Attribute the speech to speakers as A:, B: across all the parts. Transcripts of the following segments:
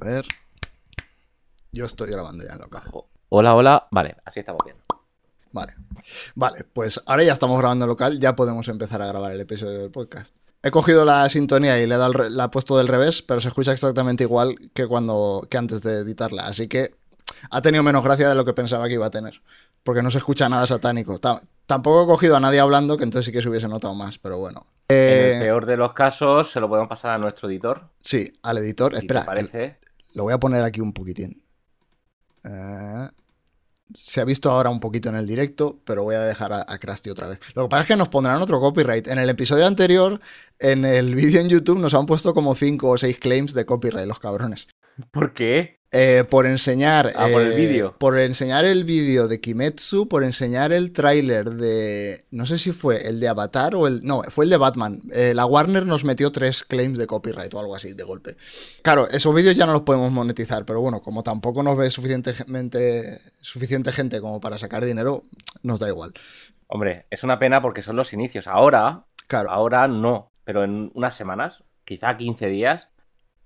A: A ver. Yo estoy grabando ya en local.
B: Hola, hola. Vale, así estamos bien.
A: Vale. Vale, pues ahora ya estamos grabando en local, ya podemos empezar a grabar el episodio del podcast. He cogido la sintonía y le he, dado el la he puesto del revés, pero se escucha exactamente igual que cuando que antes de editarla. Así que ha tenido menos gracia de lo que pensaba que iba a tener. Porque no se escucha nada satánico. Ta- tampoco he cogido a nadie hablando, que entonces sí que se hubiese notado más, pero bueno.
B: En
A: Eh,
B: el peor de los casos, se lo podemos pasar a nuestro editor.
A: sí, al editor.
B: Si
A: Espera,
B: te parece.
A: Lo voy a poner aquí un poquitín. Eh, se ha visto ahora un poquito en el directo, pero voy a dejar a, a Krusty otra vez. Lo que pasa es que nos pondrán otro copyright. En el episodio anterior, en el vídeo en YouTube, nos han puesto como 5 o 6 claims de copyright, los cabrones.
B: ¿Por qué?
A: Eh, por enseñar.
B: Ah, por el
A: eh,
B: vídeo.
A: Por enseñar el vídeo de Kimetsu, por enseñar el tráiler de. No sé si fue el de Avatar o el. No, fue el de Batman. Eh, la Warner nos metió tres claims de copyright o algo así, de golpe. Claro, esos vídeos ya no los podemos monetizar, pero bueno, como tampoco nos ve suficientemente, suficiente gente como para sacar dinero, nos da igual.
B: Hombre, es una pena porque son los inicios. Ahora,
A: Claro.
B: ahora no. Pero en unas semanas, quizá 15 días,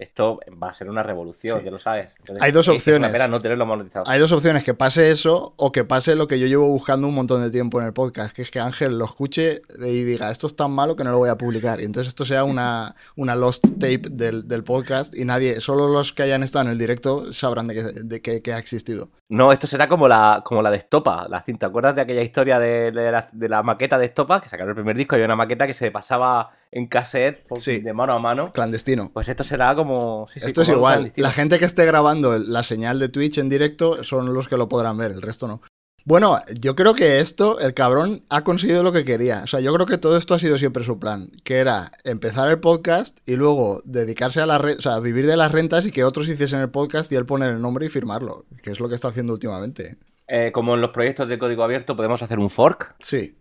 B: esto va a ser una revolución,
A: Sí.
B: ya lo sabes. Entonces,
A: Hay dos
B: es- Es
A: opciones.
B: una pena no tenerlo monetizado.
A: Hay dos opciones, que pase eso o que pase lo que yo llevo buscando un montón de tiempo en el podcast, que es que Ángel lo escuche y diga, esto es tan malo que no lo voy a publicar. Y entonces esto sea una, una lost tape del, del podcast y nadie, solo los que hayan estado en el directo sabrán de que, de que- que ha existido.
B: No, esto será como la, como la de Estopa, la cinta. ¿Te acuerdas de aquella historia de, de la, de la maqueta de Estopa? Que sacaron el primer disco y había una maqueta que se pasaba en cassette
A: Sí.
B: de mano a mano.
A: Clandestino.
B: Pues esto será como. sí, sí,
A: Esto es
B: como
A: igual. La gente que esté grabando la señal de Twitch en directo son los que lo podrán ver, el resto no. Bueno, yo creo que esto, el cabrón ha conseguido lo que quería. O sea, yo creo que todo esto ha sido siempre su plan, que era empezar el podcast y luego dedicarse a la o sea, vivir de las rentas y que otros hiciesen el podcast y él poner el nombre y firmarlo, que es lo que está haciendo últimamente.
B: Eh, como en los proyectos de código abierto, podemos hacer un fork,
A: Sí,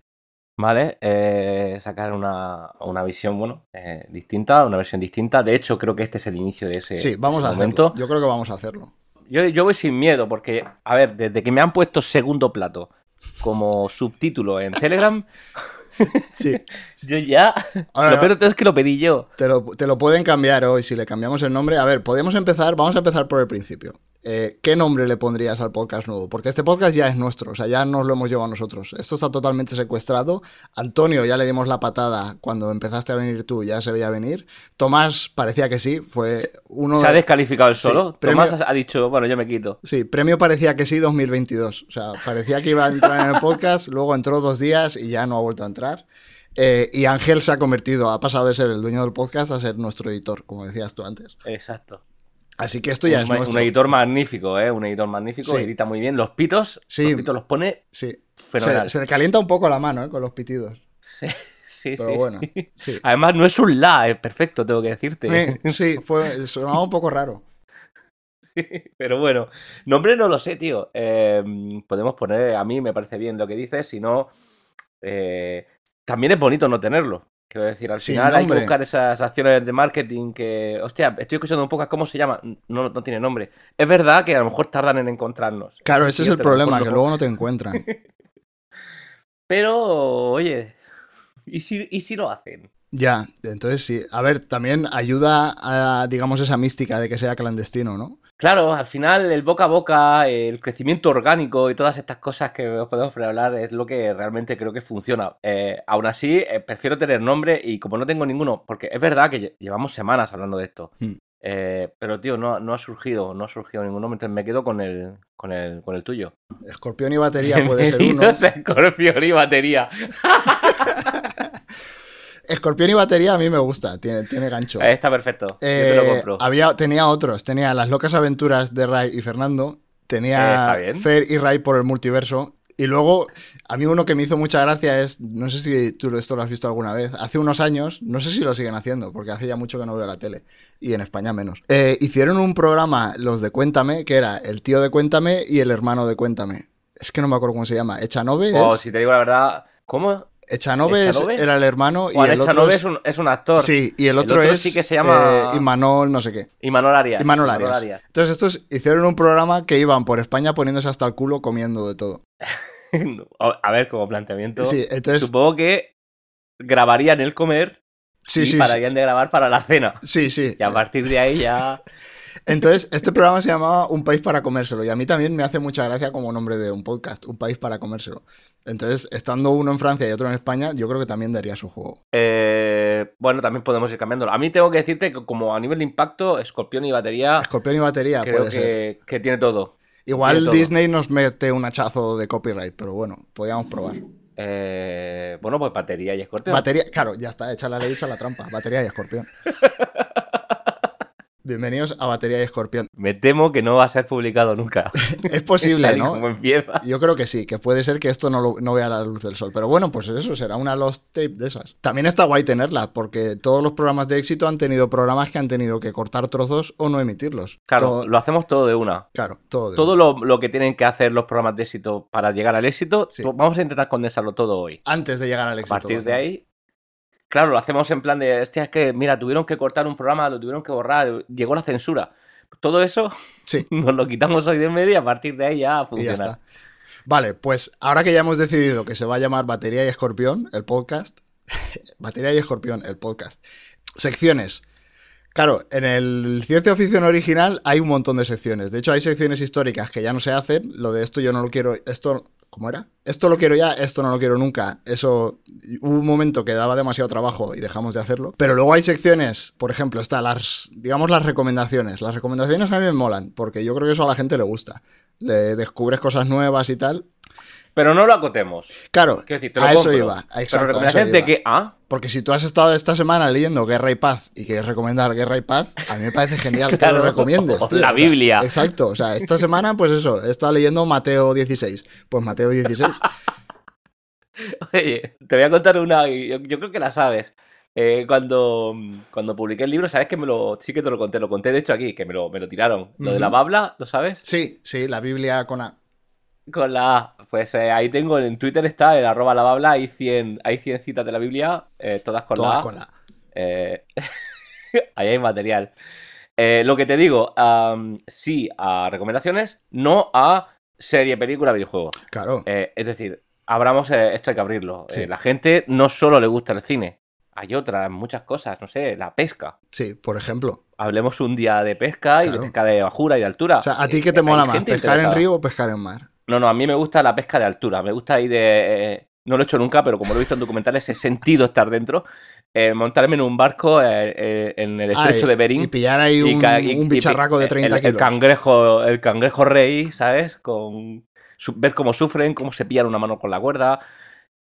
B: ¿vale? Eh, sacar una, una visión, bueno, eh, distinta, una versión distinta. De hecho, creo que este es el inicio de ese
A: sí, vamos a
B: momento.
A: hacerlo. Yo creo que vamos a hacerlo.
B: Yo, yo voy sin miedo porque, a ver, desde que me han puesto segundo plato como subtítulo en Telegram,
A: Sí.
B: yo ya...
A: Ahora-
B: lo peor es que lo pedí yo.
A: Te lo, te lo pueden cambiar hoy si le cambiamos el nombre. A ver, podemos empezar, vamos a empezar por el principio. Eh, ¿Qué nombre le pondrías al podcast nuevo? Porque este podcast ya es nuestro, o sea, ya nos lo hemos llevado nosotros. Esto está totalmente secuestrado. Antonio ya le dimos la patada cuando empezaste a venir tú, ya se veía venir. Tomás parecía que sí, fue uno
B: Se ha descalificado el
A: Sí,
B: solo.
A: premio-
B: Tomás ha dicho, bueno, yo me quito.
A: Sí, premio parecía que sí 2022. O sea, parecía que iba a entrar en el podcast, luego entró dos días y ya no ha vuelto a entrar. Eh, y Ángel se ha convertido, ha pasado de ser el dueño del podcast a ser nuestro editor, como decías tú antes.
B: Exacto.
A: Así que esto ya
B: un,
A: es nuestro.
B: un editor magnífico, ¿eh? Un editor magnífico,
A: Sí.
B: edita muy bien. Los pitos,
A: Sí.
B: los pitos los pone
A: Sí.
B: fenomenal.
A: Se, se le calienta un poco la mano ¿eh? con los pitidos.
B: Sí, sí,
A: Pero
B: sí.
A: bueno, sí.
B: Además, no es un la, es perfecto, tengo que decirte.
A: Eh, sí, fue, sonaba un poco raro.
B: Pero bueno, nombre no lo sé, tío. Eh, podemos poner, a mí me parece bien lo que dices, si no, eh, también es bonito no tenerlo. Quiero decir, al
A: Sin
B: final hay que buscar esas acciones de marketing que, hostia, estoy escuchando un poco cómo se llama, no, no tiene nombre. Es verdad que a lo mejor tardan en encontrarnos.
A: Claro, ese es el problema, que luego no te encuentran.
B: Pero, oye, ¿y si, ¿y si lo hacen?
A: Ya, entonces sí. A ver, también ayuda a, digamos, esa mística de que sea clandestino, ¿no?
B: Claro, al final el boca a boca, el crecimiento orgánico y todas estas cosas que os podemos hablar es lo que realmente creo que funciona. Eh, aún así, eh, prefiero tener nombre y como no tengo ninguno, porque es verdad que lle- llevamos semanas hablando de esto,
A: Hmm.
B: eh, pero tío, no, no ha surgido, no ha surgido ningún nombre, entonces me quedo con el, con el, con el tuyo.
A: Escorpión y batería puede ser uno.
B: Escorpión y batería.
A: Escorpión y batería a mí me gusta, tiene, tiene gancho.
B: Está perfecto, yo te
A: Eh,
B: lo compro.
A: había, tenía otros, tenía las locas aventuras de Ray y Fernando,
B: Eh,
A: tenía
B: bien.
A: Fer y Ray por el multiverso, y luego a mí uno que me hizo mucha gracia es, no sé si tú esto lo has visto alguna vez, hace unos años, no sé si lo siguen haciendo, porque hace ya mucho que no veo la tele, y en España menos, eh, hicieron un programa, los de Cuéntame, que era el tío de Cuéntame y el hermano de Cuéntame. Es que no me acuerdo cómo se llama. Echanove
B: Oh,
A: es...
B: si te digo la verdad, ¿cómo?
A: Echanove era el hermano y
B: Juan
A: el otro
B: Echanove
A: es...
B: es un, es un actor.
A: Sí, y el
B: El
A: otro,
B: otro
A: es
B: sí que se llama-
A: eh, Imanol no sé qué.
B: Imanol Arias.
A: Imanol
B: Imanol
A: Arias. Entonces estos hicieron un programa que iban por España poniéndose hasta el culo comiendo de todo.
B: A ver, como planteamiento.
A: Sí, entonces...
B: Supongo que grabarían el comer
A: Sí,
B: y
A: sí, sí.
B: pararían de grabar para la cena.
A: Sí, sí.
B: Y a partir de ahí ya.
A: Entonces, este programa se llamaba Un país para comérselo y a mí también me hace mucha gracia como nombre de un podcast, Un país para comérselo. Entonces, estando uno en Francia y otro en España, yo creo que también daría su juego.
B: Eh, bueno, también podemos ir cambiándolo. A mí tengo que decirte que como a nivel de impacto, Escorpión y batería...
A: Escorpión y batería
B: creo
A: puede
B: que,
A: ser.
B: que tiene todo.
A: Igual. Disney nos mete un hachazo de copyright, pero bueno, podríamos probar.
B: Eh, bueno, pues batería y Escorpión.
A: Batería, claro, ya está, hecha la ley, hecha la trampa. Batería y escorpión. Bienvenidos a Batería y Escorpión.
B: Me temo que no va a ser publicado nunca.
A: Es posible, ¿no? Yo creo que sí, que puede ser que esto no, lo- no vea la luz del sol. Pero bueno, pues eso será una lost tape de esas. También está guay tenerla, porque todos los programas de éxito han tenido programas que han tenido que cortar trozos o no emitirlos.
B: Claro,
A: Todo-
B: lo hacemos todo de una.
A: claro, todo. de-
B: Todo lo, lo que tienen que hacer los programas de éxito para llegar al éxito,
A: Sí.
B: vamos a intentar condensarlo todo hoy.
A: Antes de llegar al
B: A
A: éxito.
B: partir
A: lo
B: de ahí, claro, lo hacemos en plan de, hostia, es que, mira, tuvieron que cortar un programa, lo tuvieron que borrar, llegó la censura. Todo eso
A: Sí,
B: nos lo quitamos hoy de en medio y a partir de ahí ya a
A: y ya
B: funcionar.
A: está. Vale, pues ahora que ya hemos decidido que se va a llamar Batería y Escorpión, el podcast. Batería y Escorpión, el podcast. Secciones. Claro, en el Ciencia Ficción original hay un montón de secciones. De hecho, hay secciones históricas que ya no se hacen. Lo de esto yo no lo quiero. Esto. ¿Cómo era? Esto lo quiero ya, esto no lo quiero nunca. Eso. Hubo un momento que daba demasiado trabajo y dejamos de hacerlo. Pero luego hay secciones, por ejemplo, está las. digamos las recomendaciones. Las recomendaciones a mí me molan, porque yo creo que eso a la gente le gusta. Le descubres cosas nuevas y tal.
B: Pero no lo acotemos.
A: Claro,
B: decir,
A: a eso iba. Exacto,
B: Pero
A: a eso
B: que, ah,
A: Porque si tú has estado esta semana leyendo Guerra y Paz y quieres recomendar Guerra y Paz, a mí me parece genial que lo recomiendes. Tío.
B: la Biblia.
A: exacto. O sea, esta semana, pues eso, he estado leyendo Mateo 16. Pues Mateo 16.
B: Oye, te voy a contar una, yo, yo creo que la sabes. Eh, cuando, cuando publiqué el libro, sabes que me lo, sí que te lo conté, lo conté de hecho aquí, que me lo, me lo tiraron. Lo de la babla, ¿lo sabes?
A: Sí, sí, la Biblia con A.
B: Con la A. Pues eh, ahí tengo, en Twitter está, en arroba la babla, hay 100, hay 100 citas de la Biblia, eh, todas con la
A: Todas
B: A.
A: con la.
B: Eh, ahí hay material. Lo que te digo, am, sí a recomendaciones, no a serie, película, videojuego.
A: Claro.
B: Es decir, abramos, esto hay que abrirlo.
A: Sí.
B: La gente no solo le gusta el cine, hay otras, muchas cosas, no sé, la pesca.
A: Sí, por ejemplo.
B: Hablemos un día de pesca y
A: Claro.
B: de pesca de bajura y de altura.
A: O sea, ¿a ti qué te mola más? ¿Pescar en río o pescar en mar?
B: No, no, a mí me gusta la pesca de altura. Me gusta ir de. eh, no lo he hecho nunca, pero como lo he visto en documentales, he sentido estar dentro. Eh, montarme en un barco eh, eh, en el
A: Ah,
B: estrecho de Bering.
A: Y pillar ahí un,
B: y-
A: un
B: y-
A: bicharraco de
B: el-
A: 30
B: el,
A: kilos.
B: cangrejo, el cangrejo rey, ¿sabes? Con su- ver cómo sufren, cómo se pillan una mano con la cuerda.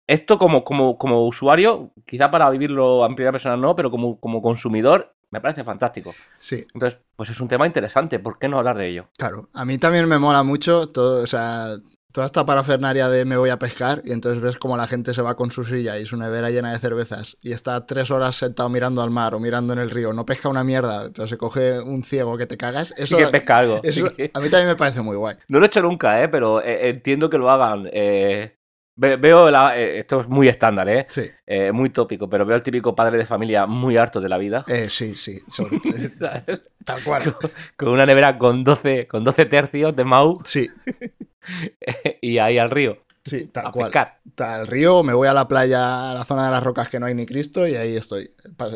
B: Esto como, como, como usuario, quizá para vivirlo en primera persona no, pero como, como consumidor, me parece fantástico.
A: Sí,
B: Entonces, pues es un tema interesante. ¿Por qué no hablar de ello?
A: Claro, a mí también me mola mucho todo, o sea, toda esta parafernaria de me voy a pescar y entonces ves como la gente se va con su silla y su nevera llena de cervezas y está tres horas sentado mirando al mar o mirando en el río, no pesca una mierda, pero se coge un ciego que te cagas. Eso,
B: sí que pesca algo.
A: eso
B: sí que-
A: a mí también me parece muy guay.
B: No lo he hecho nunca, ¿eh? Pero eh, entiendo que lo hagan. eh, veo la- eh, esto es muy estándar, ¿eh?
A: Sí,
B: Eh, muy tópico, pero veo al típico padre de familia muy harto de la vida.
A: eh, sí, sí, sobre- tal cual.
B: con una nevera con 12, con 12 tercios de Mau
A: Sí,
B: y ahí al río
A: sí, tal
B: a
A: cual.
B: pescar.
A: Al río, me voy a la playa, a la zona de las rocas que no hay ni Cristo y ahí estoy,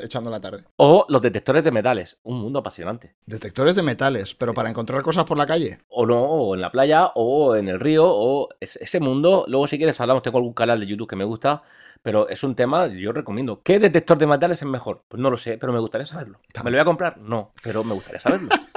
A: echando la tarde.
B: O los detectores de metales, un mundo apasionante.
A: Detectores de metales, pero para encontrar cosas por la calle.
B: O no, o en la playa, o en el río, o es- ese mundo. Luego, si quieres, hablamos. Tengo algún canal de YouTube que me gusta, pero es un tema, yo recomiendo. ¿Qué detector de metales es mejor? Pues no lo sé, pero me gustaría saberlo. ¿Me lo voy a comprar? No, pero me gustaría saberlo.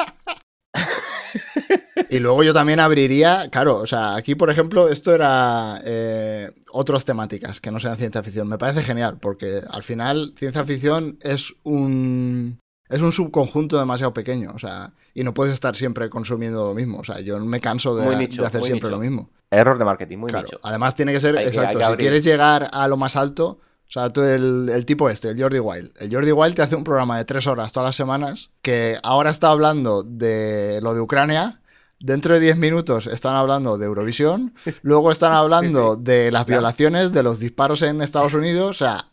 A: Y luego yo también abriría, claro, o sea, aquí por ejemplo, esto era eh, otras temáticas que no sean ciencia ficción. Me parece genial, porque al final ciencia ficción es un es un subconjunto demasiado pequeño, o sea, y no puedes estar siempre consumiendo lo mismo. O sea, yo me canso de,
B: Muy nicho,
A: de hacer siempre
B: nicho.
A: lo mismo.
B: Error de marketing, muy
A: claro.
B: nicho.
A: Además tiene que ser,
B: Hay
A: exacto,
B: que
A: si quieres llegar a lo más alto, o sea, tú el, el tipo este, el Jordi Wild. El Jordi Wild te hace un programa de tres horas todas las semanas que ahora está hablando de lo de Ucrania. Dentro de 10 minutos están hablando de Eurovisión. Luego están hablando de las violaciones, de los disparos en Estados Unidos. O sea,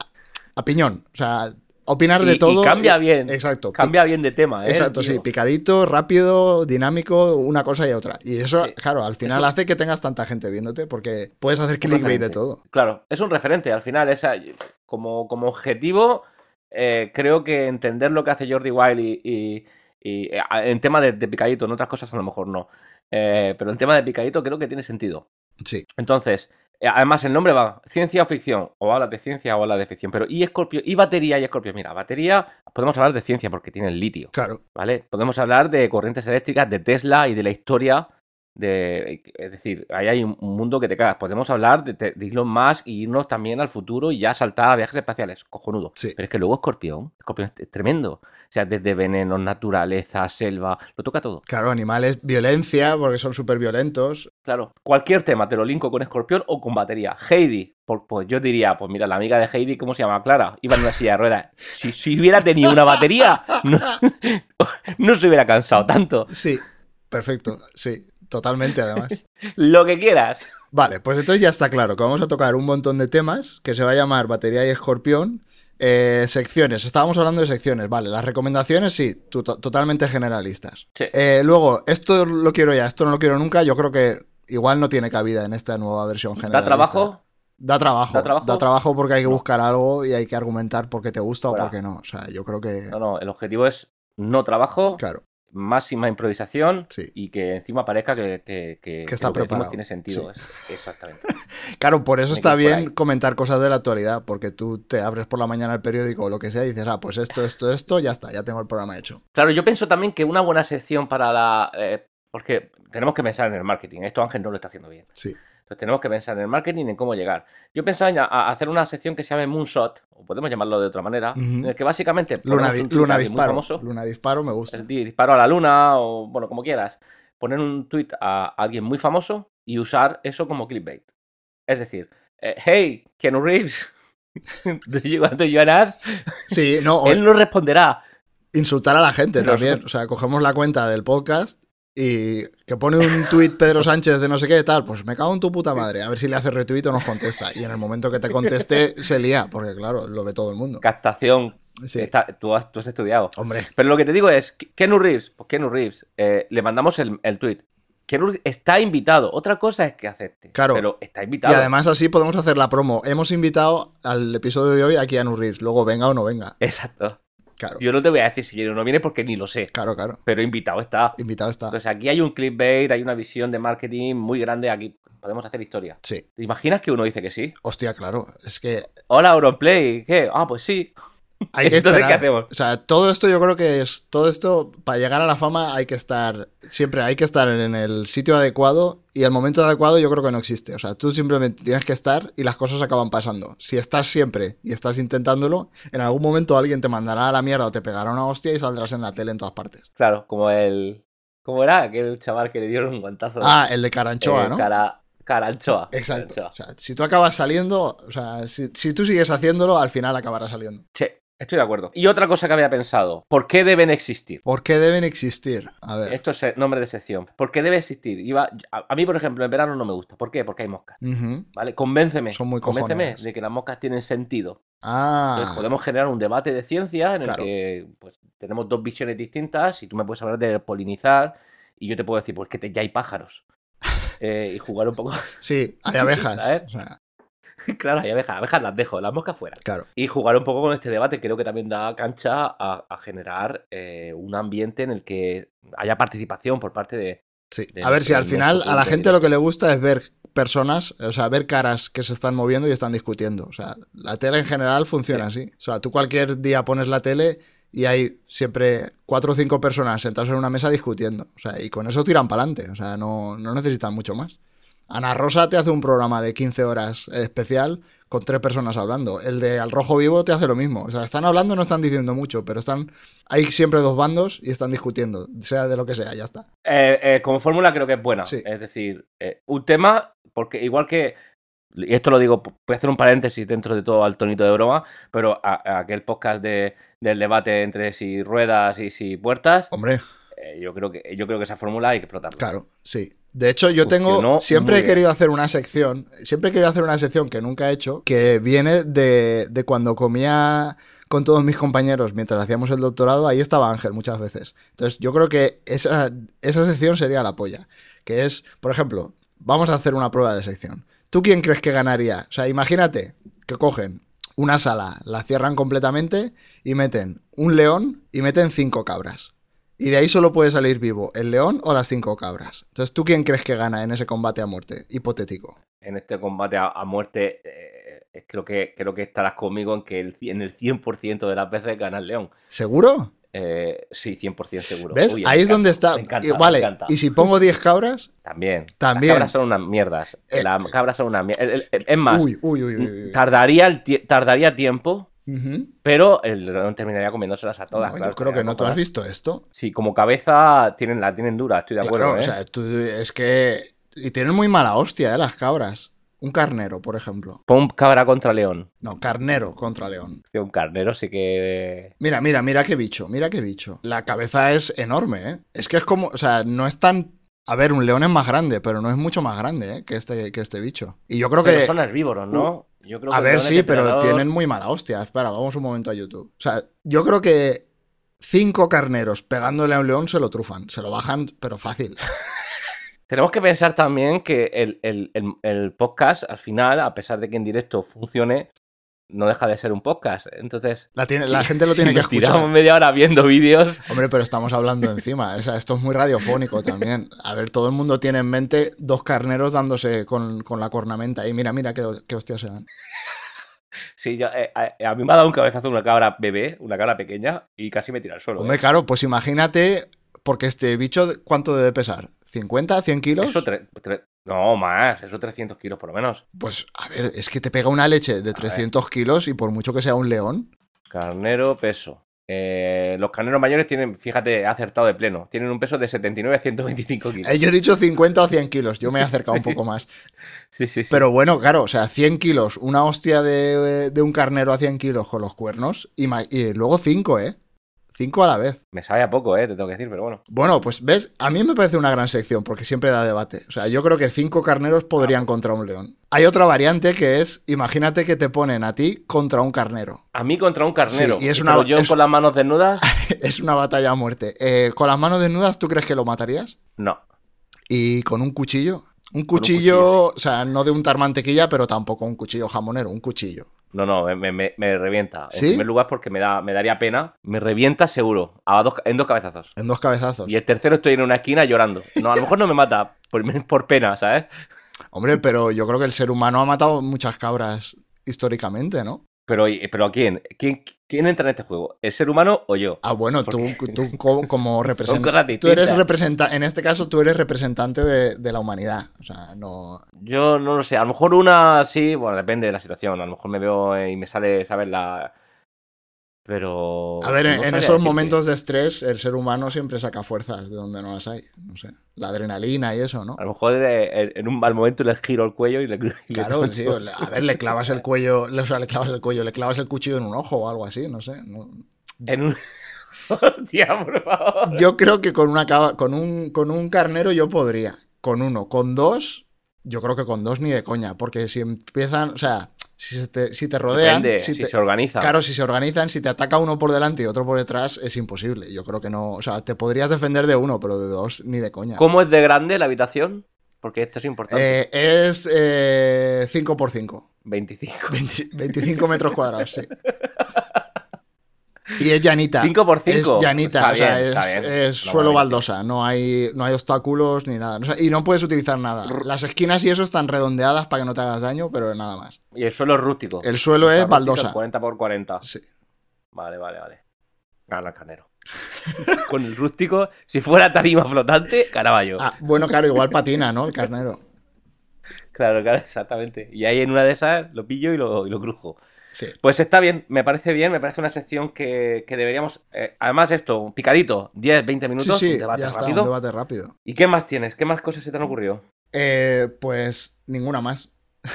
A: a piñón. O sea, opinar de
B: Y- y
A: todo.
B: cambia bien.
A: Exacto.
B: Cambia bien de tema, ¿eh?
A: Exacto, sí, picadito, rápido, dinámico, una cosa y otra. Y eso,
B: Sí.
A: claro, al final
B: Eso-
A: hace que tengas tanta gente viéndote porque puedes hacer clickbait de todo.
B: Claro, es un referente. Al final, esa, como, como objetivo, eh, creo que entender lo que hace Jordi Wild y, y- Y eh, en tema de, de, picadito, en otras cosas a lo mejor no. Eh, pero en tema de picadito creo que tiene sentido.
A: Sí.
B: Entonces, eh, además el nombre va ciencia o ficción. O habla de ciencia o habla de ficción. Pero y Escorpio, y batería y Escorpio. Mira, batería, podemos hablar de ciencia porque tiene el litio.
A: Claro.
B: ¿Vale? Podemos hablar de corrientes eléctricas, de Tesla y de la historia de, es decir, ahí hay un mundo que te cagas. Podemos hablar de, de Elon Musk y irnos también al futuro y ya saltar a viajes espaciales. Cojonudo.
A: Sí.
B: Pero es que luego Escorpión, Escorpión es tremendo. O sea, desde venenos, naturaleza, selva, lo toca todo.
A: Claro, animales, violencia, porque son súper violentos.
B: Claro, cualquier tema te lo linko con Escorpión o con batería. Heidi, pues, pues, yo diría, pues mira, la amiga de Heidi, ¿cómo se llama? Clara, iba en una silla de ruedas. Si, si hubiera tenido una batería, no, no se hubiera cansado tanto.
A: Sí, perfecto, sí. Totalmente, además.
B: Lo que quieras.
A: Vale, pues entonces ya está claro que vamos a tocar un montón de temas que se va a llamar Batería y Escorpión. Eh, secciones, estábamos hablando de secciones, vale. Las recomendaciones, sí, totalmente generalistas.
B: Sí.
A: Eh, luego, esto lo quiero ya, esto no lo quiero nunca. Yo creo que igual no tiene cabida en esta nueva versión generalista.
B: ¿Da trabajo?
A: Da trabajo,
B: ¿Da trabajo?
A: da trabajo porque hay que buscar algo y hay que argumentar por qué te gusta o por qué no. O sea, yo creo que.
B: No, no, el objetivo es no trabajo,
A: Claro,
B: máxima improvisación
A: sí.
B: y que encima parezca que, que, que,
A: Que está
B: lo
A: preparado.
B: tiene sentido.
A: Sí.
B: Exactamente.
A: Claro, por eso está bien comentar cosas de la actualidad, porque tú te abres por la mañana el periódico o lo que sea y dices, ah, pues esto, esto, esto, ya está, ya tengo el programa hecho.
B: Claro, yo pienso también que una buena sección para la... eh, porque tenemos que pensar en el marketing. Esto Ángel no lo está haciendo bien.
A: Sí,
B: Entonces tenemos que pensar en el marketing y en cómo llegar. Yo pensaba en hacer una sección que se llame Moonshot, o podemos llamarlo de otra manera, en el que básicamente
A: Luna,
B: un
A: Luna
B: muy
A: Disparo.
B: famoso,
A: Luna Disparo me gusta.
B: disparo a la luna o bueno, como quieras, poner un tweet a alguien muy famoso y usar eso como clickbait. Es decir, eh, hey, Keanu Reeves, do you want to join us?
A: Sí, no, o
B: Él nos responderá.
A: insultar a la gente
B: Pero-
A: también. O sea, cogemos la cuenta del podcast y que pone un tuit Pedro Sánchez de no sé qué tal, pues me cago en tu puta madre, a ver si le hace retweet o nos contesta. Y en el momento que te conteste, se lía, porque claro, lo ve todo el mundo.
B: Captación.
A: Sí,
B: Está- tú, has, tú has estudiado.
A: hombre,
B: Pero lo que te digo es, Keanu Reeves, pues Keanu Reeves, eh, le mandamos el, el Reeves está invitado. Otra cosa es que acepte.
A: Claro.
B: Pero está
A: Y
B: invitado.
A: además así podemos hacer la promo. Hemos invitado al episodio de hoy a Keanu Reeves, luego venga o no venga.
B: Exacto.
A: Claro,
B: Yo no te voy a decir si viene o no viene porque ni lo sé.
A: claro, claro.
B: Pero invitado está.
A: Invitado está.
B: Entonces aquí hay un clickbait, hay una visión de marketing muy grande. Aquí podemos hacer historia.
A: Sí,
B: ¿Te imaginas que uno dice que sí?
A: hostia, claro. Es que
B: Hola, Auronplay. ¿Qué? Ah, pues sí.
A: Hay que
B: Entonces. ¿qué hacemos?
A: O sea, todo esto yo creo que es. Todo esto, para llegar a la fama, hay que estar. Siempre hay que estar en el sitio adecuado y el momento adecuado yo creo que no existe. O sea, tú simplemente tienes que estar y las cosas acaban pasando. Si estás siempre y estás intentándolo, en algún momento alguien te mandará a la mierda o te pegará una hostia y saldrás en la tele en todas partes.
B: Claro, como el... ¿Cómo era? Aquel chaval que le dieron un guantazo.
A: Ah, el de Caranchoa,
B: Eh,
A: ¿no?
B: Cara... Caranchoa.
A: Exacto.
B: Caranchoa.
A: O sea, si tú acabas saliendo, o sea, si, si tú sigues haciéndolo, al final acabará saliendo.
B: Sí, estoy de acuerdo. Y otra cosa que había pensado, ¿por qué deben existir?
A: ¿Por qué deben existir? A ver.
B: Esto es nombre de sección. ¿Por qué debe existir? Iba- a, a mí, por ejemplo, en verano no me gusta. ¿Por qué? Porque hay moscas.
A: Ujú.
B: ¿Vale? Convénceme.
A: Son muy
B: Convénceme
A: cojoneras.
B: de que las moscas tienen sentido.
A: Ah,
B: Entonces podemos generar un debate de ciencia en el
A: Claro.
B: que pues, tenemos dos visiones distintas y tú me puedes hablar de polinizar y yo te puedo decir, pues que te- ya hay pájaros. Eh, y jugar un poco.
A: sí, hay abejas.
B: ¿Sabes?
A: O sea,
B: claro, hay abejas. Abejas las dejo, las moscas fuera.
A: claro.
B: Y jugar un poco con este debate creo que también da cancha a, a generar eh, un ambiente en el que haya participación por parte de...
A: Sí.
B: de
A: A ver si al final a la gente lo que le gusta es ver personas, o sea, ver caras que se están moviendo y están discutiendo. O sea, la tele en general funciona así. O sea, tú cualquier día pones la tele y hay siempre cuatro o cinco personas sentadas en una mesa discutiendo. O sea, y con eso tiran para adelante. O sea, no, no necesitan mucho más. Ana Rosa te hace un programa de 15 horas especial con tres personas hablando. El de Al Rojo Vivo te hace lo mismo. O sea, están hablando, no están diciendo mucho, pero están hay siempre dos bandos y están discutiendo, sea de lo que sea, ya está.
B: Eh, eh, como fórmula creo que es buena.
A: Sí.
B: Es decir, eh, un tema, porque igual que, y esto lo digo, voy a hacer un paréntesis dentro de todo al tonito de broma, pero a- a aquel podcast de, del debate entre si ruedas y si puertas,
A: Hombre,
B: yo creo que yo creo que esa fórmula hay que explotarla.
A: claro, sí. De hecho, yo
B: Funcionó
A: tengo. Siempre he
B: bien.
A: querido hacer una sección. Siempre he querido hacer una sección que nunca he hecho. Que viene de, de cuando comía con todos mis compañeros mientras hacíamos el doctorado. Ahí estaba Ángel muchas veces. Entonces, yo creo que esa, esa sección sería la polla. Que es, por ejemplo, vamos a hacer una prueba de sección. ¿Tú quién crees que ganaría? O sea, imagínate que cogen una sala, la cierran completamente y meten un león y meten cinco cabras. Y de ahí solo puede salir vivo el león o las cinco cabras. Entonces, ¿tú quién crees que gana en ese combate a muerte? Hipotético.
B: En este combate a, a muerte, eh, creo, que, creo que estarás conmigo en que el, en el 100% de las veces gana el león.
A: ¿Seguro?
B: Eh, sí, 100% seguro.
A: ¿Ves?
B: Uy,
A: Ahí es donde está.
B: me encanta,
A: Y,
B: me
A: vale, y si pongo 10 cabras,
B: También.
A: También.
B: Las cabras son unas mierdas.
A: Eh,
B: Las cabras son unas mierdas. Es más,
A: uy, uy, uy, uy. uy.
B: tardaría, el tie- tardaría tiempo, Pero el león terminaría comiéndoselas a todas.
A: No,
B: claro,
A: yo creo que no. ¿Tú has visto esto?
B: Sí, como cabeza tienen, la tienen dura, estoy de acuerdo.
A: Claro,
B: ¿eh?
A: o sea, tú, es que. Y tienen muy mala hostia, ¿eh? Las cabras. Un carnero, por ejemplo.
B: Pon cabra contra león.
A: No, carnero contra león.
B: Un carnero sí que.
A: Mira, mira, mira qué bicho, mira qué bicho. La cabeza es enorme, ¿eh? Es que es como, o sea, no es tan... A ver, un león es más grande, pero no es mucho más grande, ¿eh? Que este, que este bicho. Y yo creo
B: Pero
A: que...
B: son herbívoros, ¿no? Yo creo que
A: A ver, sí, pero tienen muy mala hostia. Espera, vamos un momento a YouTube. O sea, yo creo que cinco carneros pegándole a un león se lo trufan. Se lo bajan, pero fácil.
B: Tenemos que pensar también que el, el- el- el podcast, al final, a pesar de que en directo funcione, no deja de ser un podcast. Entonces,
A: La, tiene, la gente lo tiene que
B: nos tiramos
A: escuchar.
B: media hora viendo vídeos.
A: Hombre, pero estamos hablando encima. O sea, esto es muy radiofónico también. A ver, todo el mundo tiene en mente dos carneros dándose con, con la cornamenta. Y mira, mira qué, qué hostias se dan.
B: Sí, yo, eh, a, a mí me ha dado un cabezazo una cabra bebé, una cabra pequeña, y casi me tira al suelo.
A: Hombre,
B: ¿eh?
A: claro, pues imagínate, porque este bicho, ¿cuánto debe pesar? ¿50, ¿100 kilos?
B: Eso tre- tre- no, más, eso 300 kilos por lo menos.
A: Pues, a ver, es que te pega una leche de 300 kilos y por mucho que sea un león.
B: Carnero, peso. Eh, los carneros mayores tienen, fíjate, acertado de pleno, tienen un peso de 79 a 125 kilos.
A: Eh, yo he dicho 50 o 100 kilos, yo me he acercado un poco más.
B: Sí, sí, sí.
A: Pero bueno, claro, o sea, 100 kilos, una hostia de, de un carnero a 100 kilos con los cuernos y, y luego 5, ¿eh? 5 a la vez.
B: Me sabe a poco, eh, te tengo que decir, pero bueno.
A: Bueno, pues ves, a mí me parece una gran sección porque siempre da debate. O sea, yo creo que 5 carneros podrían contra un león. Hay otra variante que es, imagínate que te ponen a ti contra un carnero.
B: A mí contra un carnero.
A: Sí, y es una-
B: pero yo
A: es-
B: con las manos desnudas,
A: es una batalla a muerte. Eh, con las manos desnudas, ¿tú crees que lo matarías?
B: no.
A: ¿Y con un cuchillo? Un
B: un
A: cuchillo,
B: cuchillo,
A: o sea, no de untar mantequilla, pero tampoco un cuchillo jamonero, un cuchillo.
B: No, no, me, me- me revienta. En primer lugar porque me, da, me daría pena. Me revienta seguro, a dos, en dos cabezazos.
A: En dos cabezazos.
B: Y el tercero estoy en una esquina llorando. No, a lo mejor no me mata por, por pena, ¿sabes?
A: Hombre, pero yo creo que el ser humano ha matado muchas cabras históricamente, ¿no?
B: Pero, pero ¿a quién? ¿quién? ¿Quién entra en este juego? ¿El ser humano o yo?
A: Ah, bueno, tú,
B: Porque-
A: tú co- como representante. Tú eres representante, en este caso tú eres representante de, de la humanidad. O sea, no.
B: Yo no lo sé. A lo mejor una sí, bueno, depende de la situación. A lo mejor me veo eh, y me sale, ¿sabes? La. Pero.
A: A ver, en,
B: no
A: en
B: sabría
A: esos momentos de estrés, el ser humano siempre saca fuerzas de donde no las hay. No sé. La adrenalina y eso, ¿no?
B: A lo mejor eh, en, un mal momento le giro el cuello y le. y
A: Claro, sí, a ver, le clavas el cuello, le- o sea, le clavas el cuello, le clavas el cuchillo en un ojo o algo así, no sé. no-
B: En un. Hostia, por favor.
A: Yo creo que con una con un con un carnero yo podría, con uno, con dos, yo creo que con dos ni de coña, porque si empiezan, o sea, si se te, si te rodean,
B: Depende,
A: si
B: si
A: te-
B: se organiza.
A: claro, si se organizan, si te ataca uno por delante y otro por detrás, es imposible. Yo creo que no, o sea, te podrías defender de uno, pero de dos ni de coña.
B: ¿Cómo es de grande la habitación? Porque esto es importante.
A: Eh, es eh, 5 por 5
B: 25.
A: 20 25 metros cuadrados, sí. Y es llanita.
B: 5 por 5.
A: Es llanita, o sea,
B: bien,
A: es, suelo baldosa, no hay, no hay obstáculos ni nada. O sea, y no puedes utilizar nada. Las esquinas y eso están redondeadas para que no te hagas daño, pero nada más.
B: Y el suelo es rústico.
A: El suelo
B: Está
A: es
B: rústico,
A: baldosa.
B: 40 por 40.
A: Sí.
B: Vale, vale, vale. Gana el canero. Con el rústico, si fuera tarima flotante, ganaba yo.
A: Ah, bueno, claro, igual patina, ¿no? El carnero.
B: Claro, claro, exactamente. Y ahí en una de esas lo pillo y lo, y lo crujo.
A: Sí.
B: Pues está bien, me parece bien, me parece una sección que, que deberíamos. eh, además, esto, un picadito, 10, 20
A: Sí,
B: minutos,
A: sí,
B: un debate
A: ya está,
B: rápido.
A: un debate rápido.
B: ¿Y qué más tienes? ¿Qué más cosas se te han ocurrido?
A: Eh, pues ninguna más.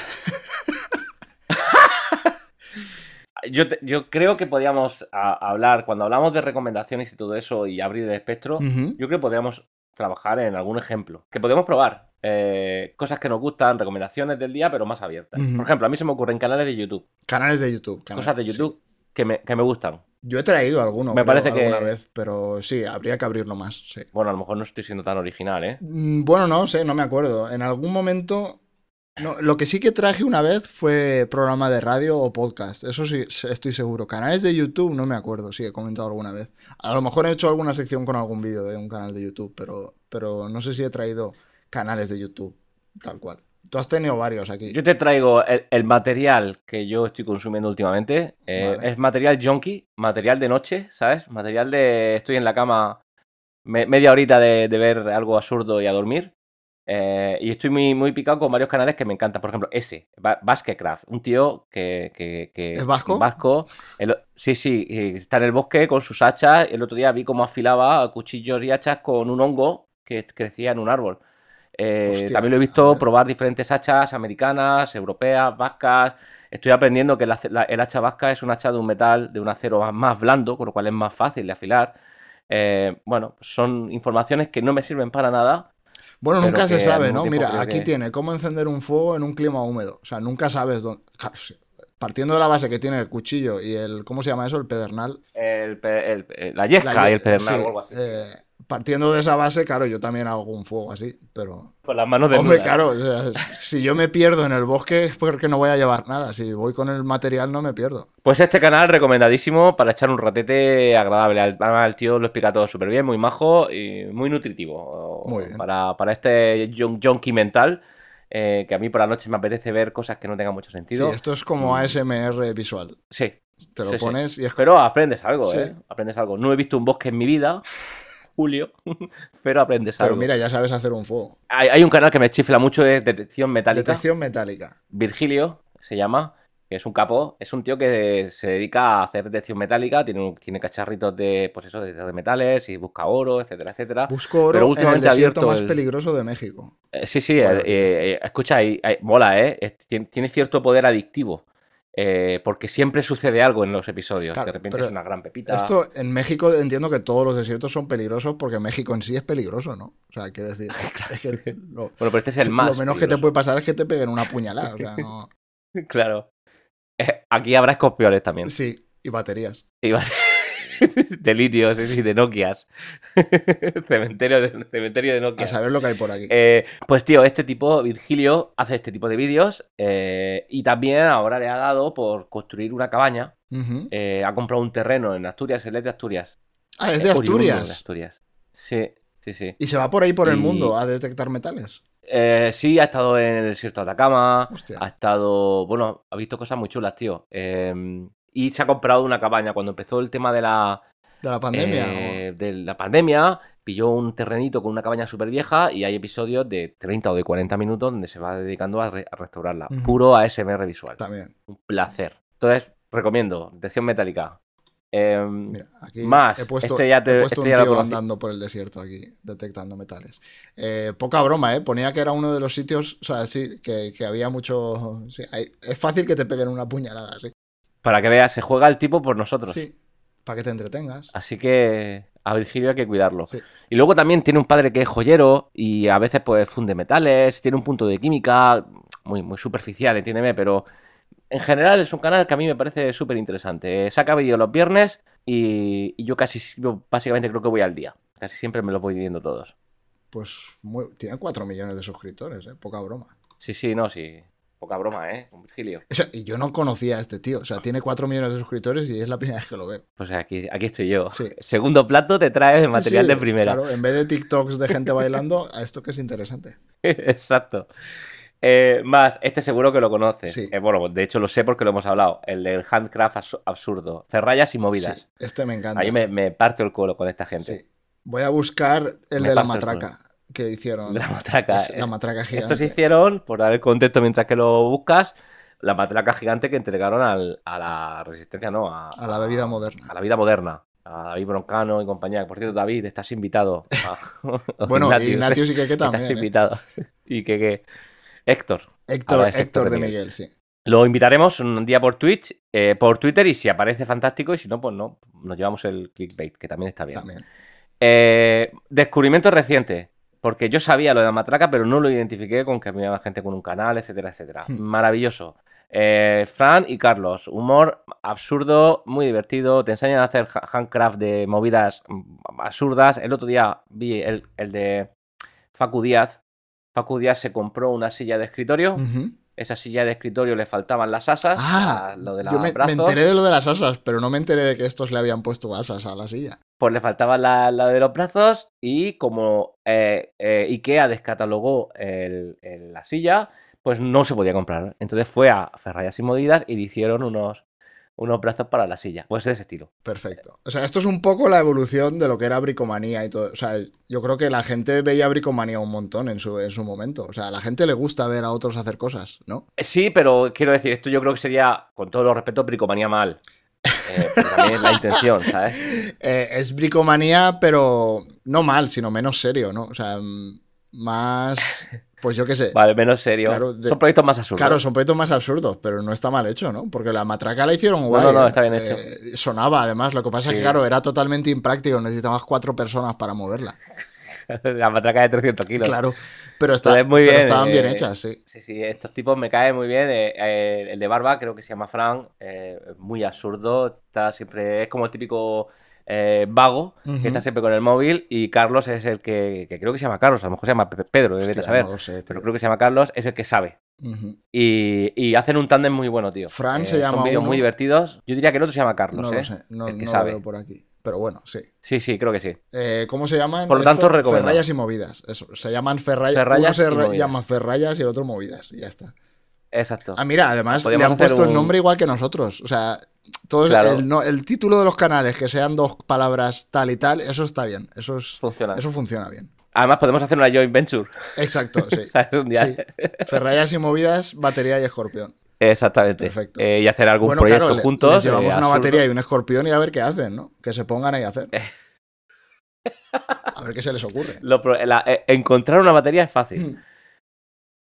B: Yo, te- yo creo que podíamos a- hablar, cuando hablamos de recomendaciones y todo eso y abrir el espectro, yo creo que podríamos trabajar en algún ejemplo. Que podemos probar. Eh, cosas que nos gustan, recomendaciones del día, pero más abiertas. Por ejemplo, a mí se me ocurren canales de YouTube.
A: Canales de YouTube. canales,
B: cosas de
A: sí.
B: YouTube que, me, que me gustan.
A: Yo he traído alguno,
B: Me
A: creo,
B: parece que-
A: alguna vez, pero sí, habría que abrirlo más, sí.
B: Bueno, a lo mejor no estoy siendo tan original, ¿eh?
A: Mm, Bueno, no sé, no me acuerdo. En algún momento No, lo que sí que traje una vez fue programa de radio o podcast. Eso sí, estoy seguro. Canales de YouTube, no me acuerdo si he comentado alguna vez. A lo mejor he hecho alguna sección con algún vídeo de un canal de YouTube, pero, pero no sé si he traído canales de YouTube, tal cual. Tú has tenido varios aquí.
B: Yo te traigo el, material que yo estoy consumiendo últimamente. Eh, es material junkie, material de noche, ¿sabes? Material de estoy en la cama media horita de, ver algo absurdo y a dormir. Eh, y estoy muy, muy picado con varios canales que me encantan. Por ejemplo, ese, Basquecraft, un tío que, que,
A: ¿Es vasco?
B: vasco sí, sí, está en el bosque con sus hachas. El otro día vi cómo afilaba cuchillos y hachas con un hongo que crecía en un árbol. Eh, también lo he visto probar diferentes hachas americanas, europeas, vascas. Estoy aprendiendo que el hacha vasca es un hacha de un metal, de un acero más blando, con lo cual es más fácil de afilar. Eh, bueno, son informaciones que no me sirven para nada.
A: Bueno, nunca se sabe, ¿no? Mira, aquí tiene cómo encender un fuego en un clima húmedo. O sea, nunca sabes dónde. Partiendo de la base que tiene el cuchillo y el. ¿Cómo se llama eso? El pedernal.
B: la yesca y el pedernal o algo así.
A: Eh, partiendo de esa base, claro, yo también hago un fuego así, pero...
B: Con las manos de
A: Hombre, claro, si yo me pierdo en el bosque es porque no voy a llevar nada, si voy con el material no me pierdo.
B: Pues este canal recomendadísimo para echar un ratete agradable. Además el tío lo explica todo súper bien, muy majo y muy nutritivo. Muy bien. Para, para este junkie mental. Eh, que a mí por la noche me apetece ver cosas que no tengan mucho sentido.
A: Sí, esto es como ASMR visual.
B: Sí.
A: Te lo pones y es...
B: Pero aprendes algo, ¿eh? Aprendes algo. No he visto un bosque en mi vida, Julio, pero aprendes algo.
A: Pero mira, ya sabes hacer un fuego.
B: Hay, un canal que me chifla mucho, es Detección Metálica.
A: Detección Metálica.
B: Virgilio se llama, que es un capo, es un tío que se dedica a hacer detección metálica, tiene, tiene cacharritos de, pues eso, de, metales y busca oro, etcétera, etcétera.
A: Busco oro pero últimamente en el desierto más peligroso de México.
B: Eh, sí, sí, eh, eh, escucha, mola, ¿eh? tiene cierto poder adictivo. Eh, porque siempre sucede algo en los episodios. de repente es una gran pepita.
A: Esto en México entiendo que todos los desiertos son peligrosos porque México en sí es peligroso, ¿no? O sea, quiero decir.
B: bueno, pero este es el más.
A: Lo menos que te puede pasar es que te peguen una puñalada. O sea, no...
B: claro. Eh, aquí habrá escorpiones también.
A: Sí, y baterías.
B: Y baterías. de litios y de Nokias. cementerio, de, cementerio de Nokia.
A: A saber lo que hay por aquí.
B: Eh, pues tío, este tipo, Virgilio, hace este tipo de vídeos eh, y también ahora le ha dado por construir una cabaña. Eh, ha comprado un terreno en Asturias, el de Asturias.
A: Ah, es de Asturias.
B: de Asturias. Sí, sí, sí.
A: ¿Y se va por ahí por el mundo a detectar metales?
B: sí, ha estado en el desierto de Atacama, ha estado, bueno, ha visto cosas muy chulas, tío. Eh, y se ha comprado una cabaña. Cuando empezó el tema de la...
A: De la pandemia.
B: Eh, de la pandemia, pilló un terrenito con una cabaña súper vieja y hay episodios de 30 o de 40 minutos donde se va dedicando a, restaurarla. Puro ASMR visual.
A: También.
B: Un placer. Entonces, recomiendo, Detección Metálica.
A: Em, Mira, aquí más. He puesto, este ya te, este un tío andando por el desierto aquí, detectando metales. Eh, poca broma, ¿eh? Ponía que era uno de los sitios, o sea, sí, que, había mucho... es fácil que te peguen una puñalada, sí.
B: Para que veas, se juega el tipo por nosotros.
A: Sí, para que te entretengas.
B: Así que a Virgilio hay que cuidarlo. Y luego también tiene un padre que es joyero y a veces pues funde metales, tiene un punto de química muy, muy superficial, entiéndeme, pero en general es un canal que a mí me parece súper interesante. Saca vídeos los viernes y, yo casi, básicamente creo que voy al día. Casi siempre me lo voy viendo todos.
A: Pues tiene 4 millones de suscriptores, ¿eh? poca broma.
B: Sí, sí, no, sí. Poca broma, ¿eh? Con Virgilio.
A: y yo no conocía a este tío. O sea, tiene 4 millones de suscriptores y es la primera vez que lo veo.
B: Pues aquí, aquí estoy yo. Segundo plato te traes material de primera.
A: Claro, en vez de TikToks de gente bailando, a esto que es interesante.
B: Exacto. Eh, más, este seguro que lo conoces. Eh, bueno, de hecho lo sé porque lo hemos hablado. El del handcraft absurdo. Cerrallas y movidas.
A: este me encanta.
B: Ahí me, me parto el culo con esta gente.
A: Voy a buscar el de la matraca que hicieron.
B: La matraca.
A: la matraca gigante.
B: Estos hicieron, por dar el contexto mientras que lo buscas, la matraca gigante que entregaron al, a la resistencia, no, a,
A: a la bebida moderna.
B: A la vida moderna. A David Broncano y compañía. Por cierto, David, estás invitado.
A: bueno, y Ignatius y que también.
B: Estás ¿eh? invitado. Y que, Héctor.
A: Héctor, Héctor de Miguel. sí.
B: Lo invitaremos un día por Twitch, eh, por Twitter, y si aparece fantástico, y si no, pues no, nos llevamos el clickbait, que también está bien.
A: También.
B: Eh, descubrimiento reciente. Porque yo sabía lo de la matraca, pero no lo identifiqué con que había gente con un canal, etcétera, etcétera. Hmm. Maravilloso. Eh, Fran y Carlos, humor absurdo, muy divertido. Te enseñan a hacer handcraft de movidas absurdas. El otro día vi el, de Facu Díaz, Paco Díaz se compró una silla de escritorio. Esa silla de escritorio le faltaban las asas.
A: Ah,
B: la- lo de los
A: yo me, enteré de lo de las asas, pero no me enteré de que estos le habían puesto asas a la silla.
B: Pues le faltaba la, la de los brazos y como eh, eh, Ikea descatalogó el- el- la silla, pues no se podía comprar. Entonces fue a Ferrayas y Modidas y le hicieron unos, unos brazos para la silla. Pues de ese estilo.
A: Perfecto. O sea, esto es un poco la evolución de lo que era bricomanía y todo. O sea, yo creo que la gente veía bricomanía un montón en su, en su momento. O sea, a la gente le gusta ver a otros hacer cosas, ¿no?
B: Sí, pero quiero decir, esto yo creo que sería, con todo los respeto, bricomanía mal. Eh, pero también es la intención, ¿sabes?
A: Eh, es bricomanía, pero no mal, sino menos serio, ¿no? O sea, mm, más. Pues yo qué sé.
B: Vale, menos serio.
A: Claro, de-
B: Son proyectos más absurdos.
A: Claro, son proyectos más absurdos, pero no está mal hecho, ¿no? Porque la matraca la hicieron
B: No,
A: guay.
B: no, no,
A: ¿eh?
B: está bien
A: Eh, sonaba, además. Lo que pasa es
B: Sí.
A: que, claro, era totalmente impráctico. Necesitabas cuatro personas para moverla.
B: la matraca de 300 kilos.
A: Claro. Pero, está-
B: Entonces, muy
A: pero
B: bien,
A: estaban bien
B: eh,
A: hechas, sí.
B: Sí, sí, estos tipos me caen muy bien. eh, eh, el de Barba, creo que se llama Frank, eh, muy absurdo. Está siempre, es como el típico eh, vago que está siempre con el móvil. Y Carlos es el que, que creo que se llama Carlos, a lo mejor se llama Pe- Pedro, debe saber.
A: no lo sé.
B: Pero creo que se llama Carlos, es el que sabe. Y, y hacen un tándem muy bueno, tío.
A: Fran
B: Eh,
A: se llama
B: Son vídeos muy divertidos. Yo diría que el otro se llama Carlos,
A: No
B: ¿eh?
A: lo sé, no,
B: el que
A: no lo
B: sabe.
A: veo por aquí. Pero bueno, sí.
B: Sí, sí, creo que sí.
A: Eh, ¿Cómo se llaman?
B: Por lo tanto, recomendado.
A: Ferrayas y movidas. Eso. Se llaman ferrayas.
B: Ferrayas
A: Uno se
B: y
A: re- llama ferrayas y el otro movidas. Y ya está.
B: Exacto.
A: Ah, mira, además le han puesto el nombre igual que nosotros. O sea, todo
B: Claro.
A: el, no- el título de los canales que sean dos palabras tal y tal, eso está bien. Eso, es,
B: Funciona.
A: eso funciona bien.
B: Además, podemos hacer una joint venture.
A: Exacto, sí. Sí. Ferrayas y movidas, batería y escorpión.
B: Exactamente.
A: Perfecto.
B: Eh, y hacer algún
A: Bueno,
B: proyecto
A: claro,
B: juntos.
A: les llevamos
B: eh,
A: una batería y un escorpión y a ver qué hacen, ¿no? Que se pongan ahí a hacer.
B: Eh.
A: A ver qué se les ocurre.
B: Lo la- eh, encontrar una batería es fácil.
A: Mm.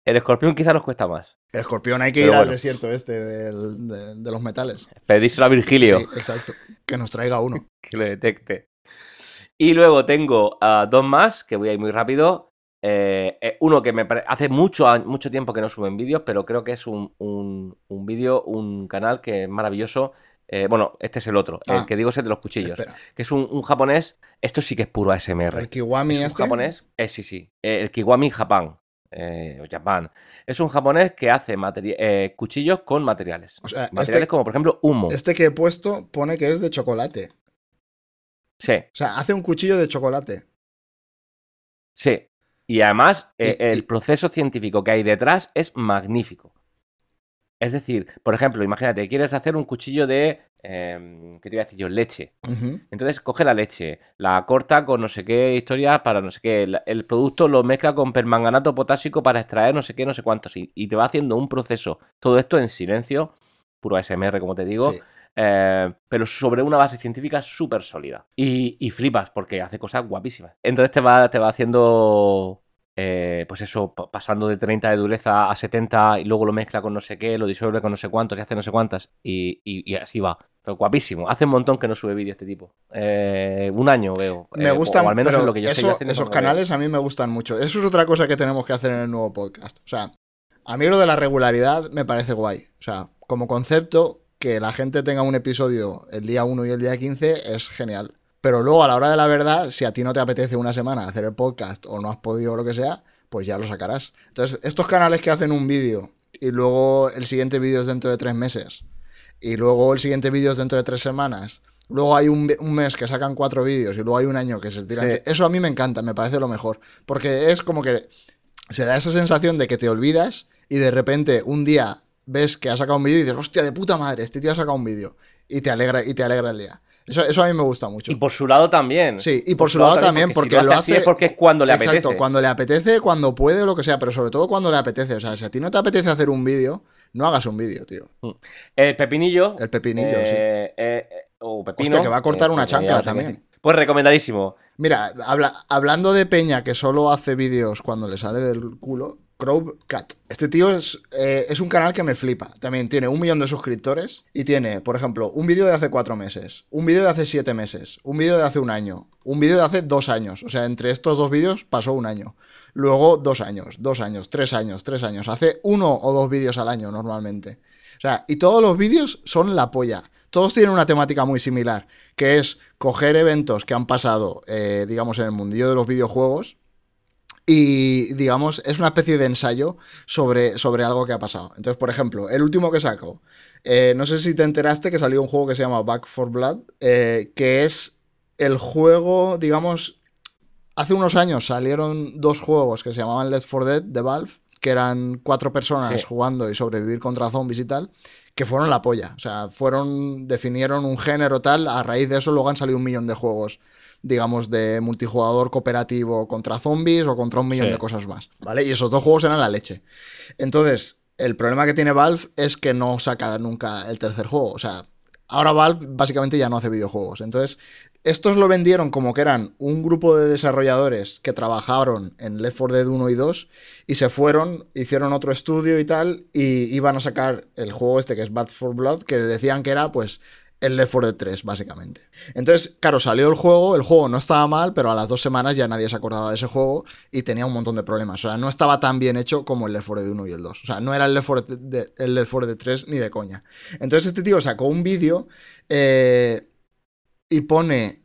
B: El escorpión quizá nos cuesta más.
A: El escorpión hay que
B: Pero
A: ir al desierto este del- de, de los metales.
B: Pedíselo a Virgilio
A: Sí, exacto. Que nos traiga uno.
B: que lo detecte. Y luego tengo ah, dos más, que voy a ir muy rápido. Eh, eh, uno que me hace mucho, mucho tiempo que no suben vídeos, pero creo que es un, un, un vídeo, un canal que es maravilloso. Eh, bueno, este es el otro,
A: Ah.
B: el que digo es el de los cuchillos.
A: Espera.
B: Que es un, un japonés. Esto sí que es puro ASMR.
A: El Kiwami
B: Es un
A: este.
B: japonés, sí, sí, el Kiwami Japan, eh, o Japan. Es un japonés que hace cuchillos con materiales.
A: O sea,
B: Materiales
A: este,
B: como, por ejemplo, humo.
A: este que he puesto pone que es de chocolate.
B: Sí,
A: O sea, hace un cuchillo de chocolate.
B: sí. Y además, eh,
A: Y-
B: el
A: y-
B: proceso científico que hay detrás es magnífico. Es decir, por ejemplo, imagínate, quieres hacer un cuchillo de, eh, ¿qué te iba a decir yo? Leche. Entonces coge la leche, la corta con no sé qué historia para no sé qué. El producto lo mezcla con permanganato potásico para extraer no sé qué, no sé cuántos. Y, y te va haciendo un proceso. Todo esto en silencio, puro ASMR, como te digo.
A: Sí.
B: Eh, pero sobre una base científica súper sólida. Y, y flipas porque hace cosas guapísimas. Entonces te va, te va haciendo. eh, pues eso, pa- pasando de 30 de dureza a 70 y luego lo mezcla con no sé qué, lo disuelve con no sé cuántos y hace no sé cuántas y, y- y así va. Pero guapísimo. Hace un montón que no sube vídeo este tipo. Eh, un año veo.
A: Me
B: Eh,
A: gustan,
B: o al menos
A: pero
B: lo que yo
A: eso-
B: haciendo
A: esos canales a mí me gustan mucho. Eso es otra cosa que tenemos que hacer en el nuevo podcast. O sea, a mí lo de la regularidad me parece guay. O sea, como concepto, que la gente tenga un episodio el día 1 y el día 15 es genial. Pero luego, a la hora de la verdad, si a ti no te apetece una semana hacer el podcast o no has podido lo que sea, pues ya lo sacarás. Entonces, estos canales que hacen un vídeo y luego el siguiente vídeo es dentro de tres meses y luego el siguiente vídeo es dentro de tres semanas. Luego hay un, un mes que sacan cuatro vídeos y luego hay un año que se tiran.
B: Sí.
A: Eso a mí me encanta, me parece lo mejor. Porque es como que se da esa sensación de que te olvidas y de repente un día ves que ha sacado un vídeo y dices, hostia, de puta madre, este tío ha sacado un vídeo. Y te alegra, y te alegra el día. Eso, eso a mí me gusta mucho.
B: Y por su lado también.
A: Sí, y por su lado también, porque
B: si
A: lo
B: hace así
A: hace-
B: es porque es cuando le
A: Exacto,
B: apetece.
A: cuando le apetece, cuando puede o lo que sea, pero sobre todo cuando le apetece. O sea, si a ti no te apetece hacer un vídeo, no hagas un vídeo, tío.
B: El pepinillo.
A: El pepinillo,
B: eh, eh, eh, o pepino.
A: Hostia, que va a cortar
B: eh,
A: una chancla también.
B: Pues recomendadísimo.
A: Mira, habla- hablando de Peña que solo hace vídeos cuando le sale del culo, Cat. Este tío es, eh, es un canal que me flipa. También tiene un millón de suscriptores y tiene, por ejemplo, un vídeo de hace cuatro meses, un vídeo de hace siete meses, un vídeo de hace un año, un vídeo de hace dos años. O sea, entre estos dos vídeos pasó un año. Luego dos años, dos años, tres años, tres años. Hace uno o dos vídeos al año normalmente. O sea, y todos los vídeos son la polla. Todos tienen una temática muy similar, que es coger eventos que han pasado, eh, digamos, en el mundillo de los videojuegos y, digamos, es una especie de ensayo sobre, sobre algo que ha pasado. Entonces, por ejemplo, el último que saco, eh, no sé si te enteraste que salió un juego que se llama Back for Blood, eh, que es el juego, digamos, hace unos años salieron dos juegos que se llamaban Left 4 Dead de Valve, que eran cuatro personas jugando y sobrevivir contra zombies y tal, que fueron la polla. O sea, fueron, definieron un género tal, a raíz de eso luego han salido un millón de juegos digamos, de multijugador cooperativo contra zombies o contra un millón de cosas más, ¿vale? Y esos dos juegos eran la leche. Entonces, el problema que tiene Valve es que no saca nunca el tercer juego. O sea, ahora Valve básicamente ya no hace videojuegos. Entonces, estos lo vendieron como que eran un grupo de desarrolladores que trabajaron en Left 4 Dead 1 y 2 y se fueron, hicieron otro estudio y tal, y iban a sacar el juego este que es Bad for Blood, que decían que era pues el Left 4 Dead 3, básicamente. Entonces, claro, salió el juego, el juego no estaba mal, pero a las dos semanas ya nadie se acordaba de ese juego y tenía un montón de problemas. O sea, no estaba tan bien hecho como el Left 4 Dead 1 y el 2. O sea, no era el Left 4 Dead, el Left 4 Dead 3 ni de coña. Entonces, este tío sacó un vídeo eh, y pone.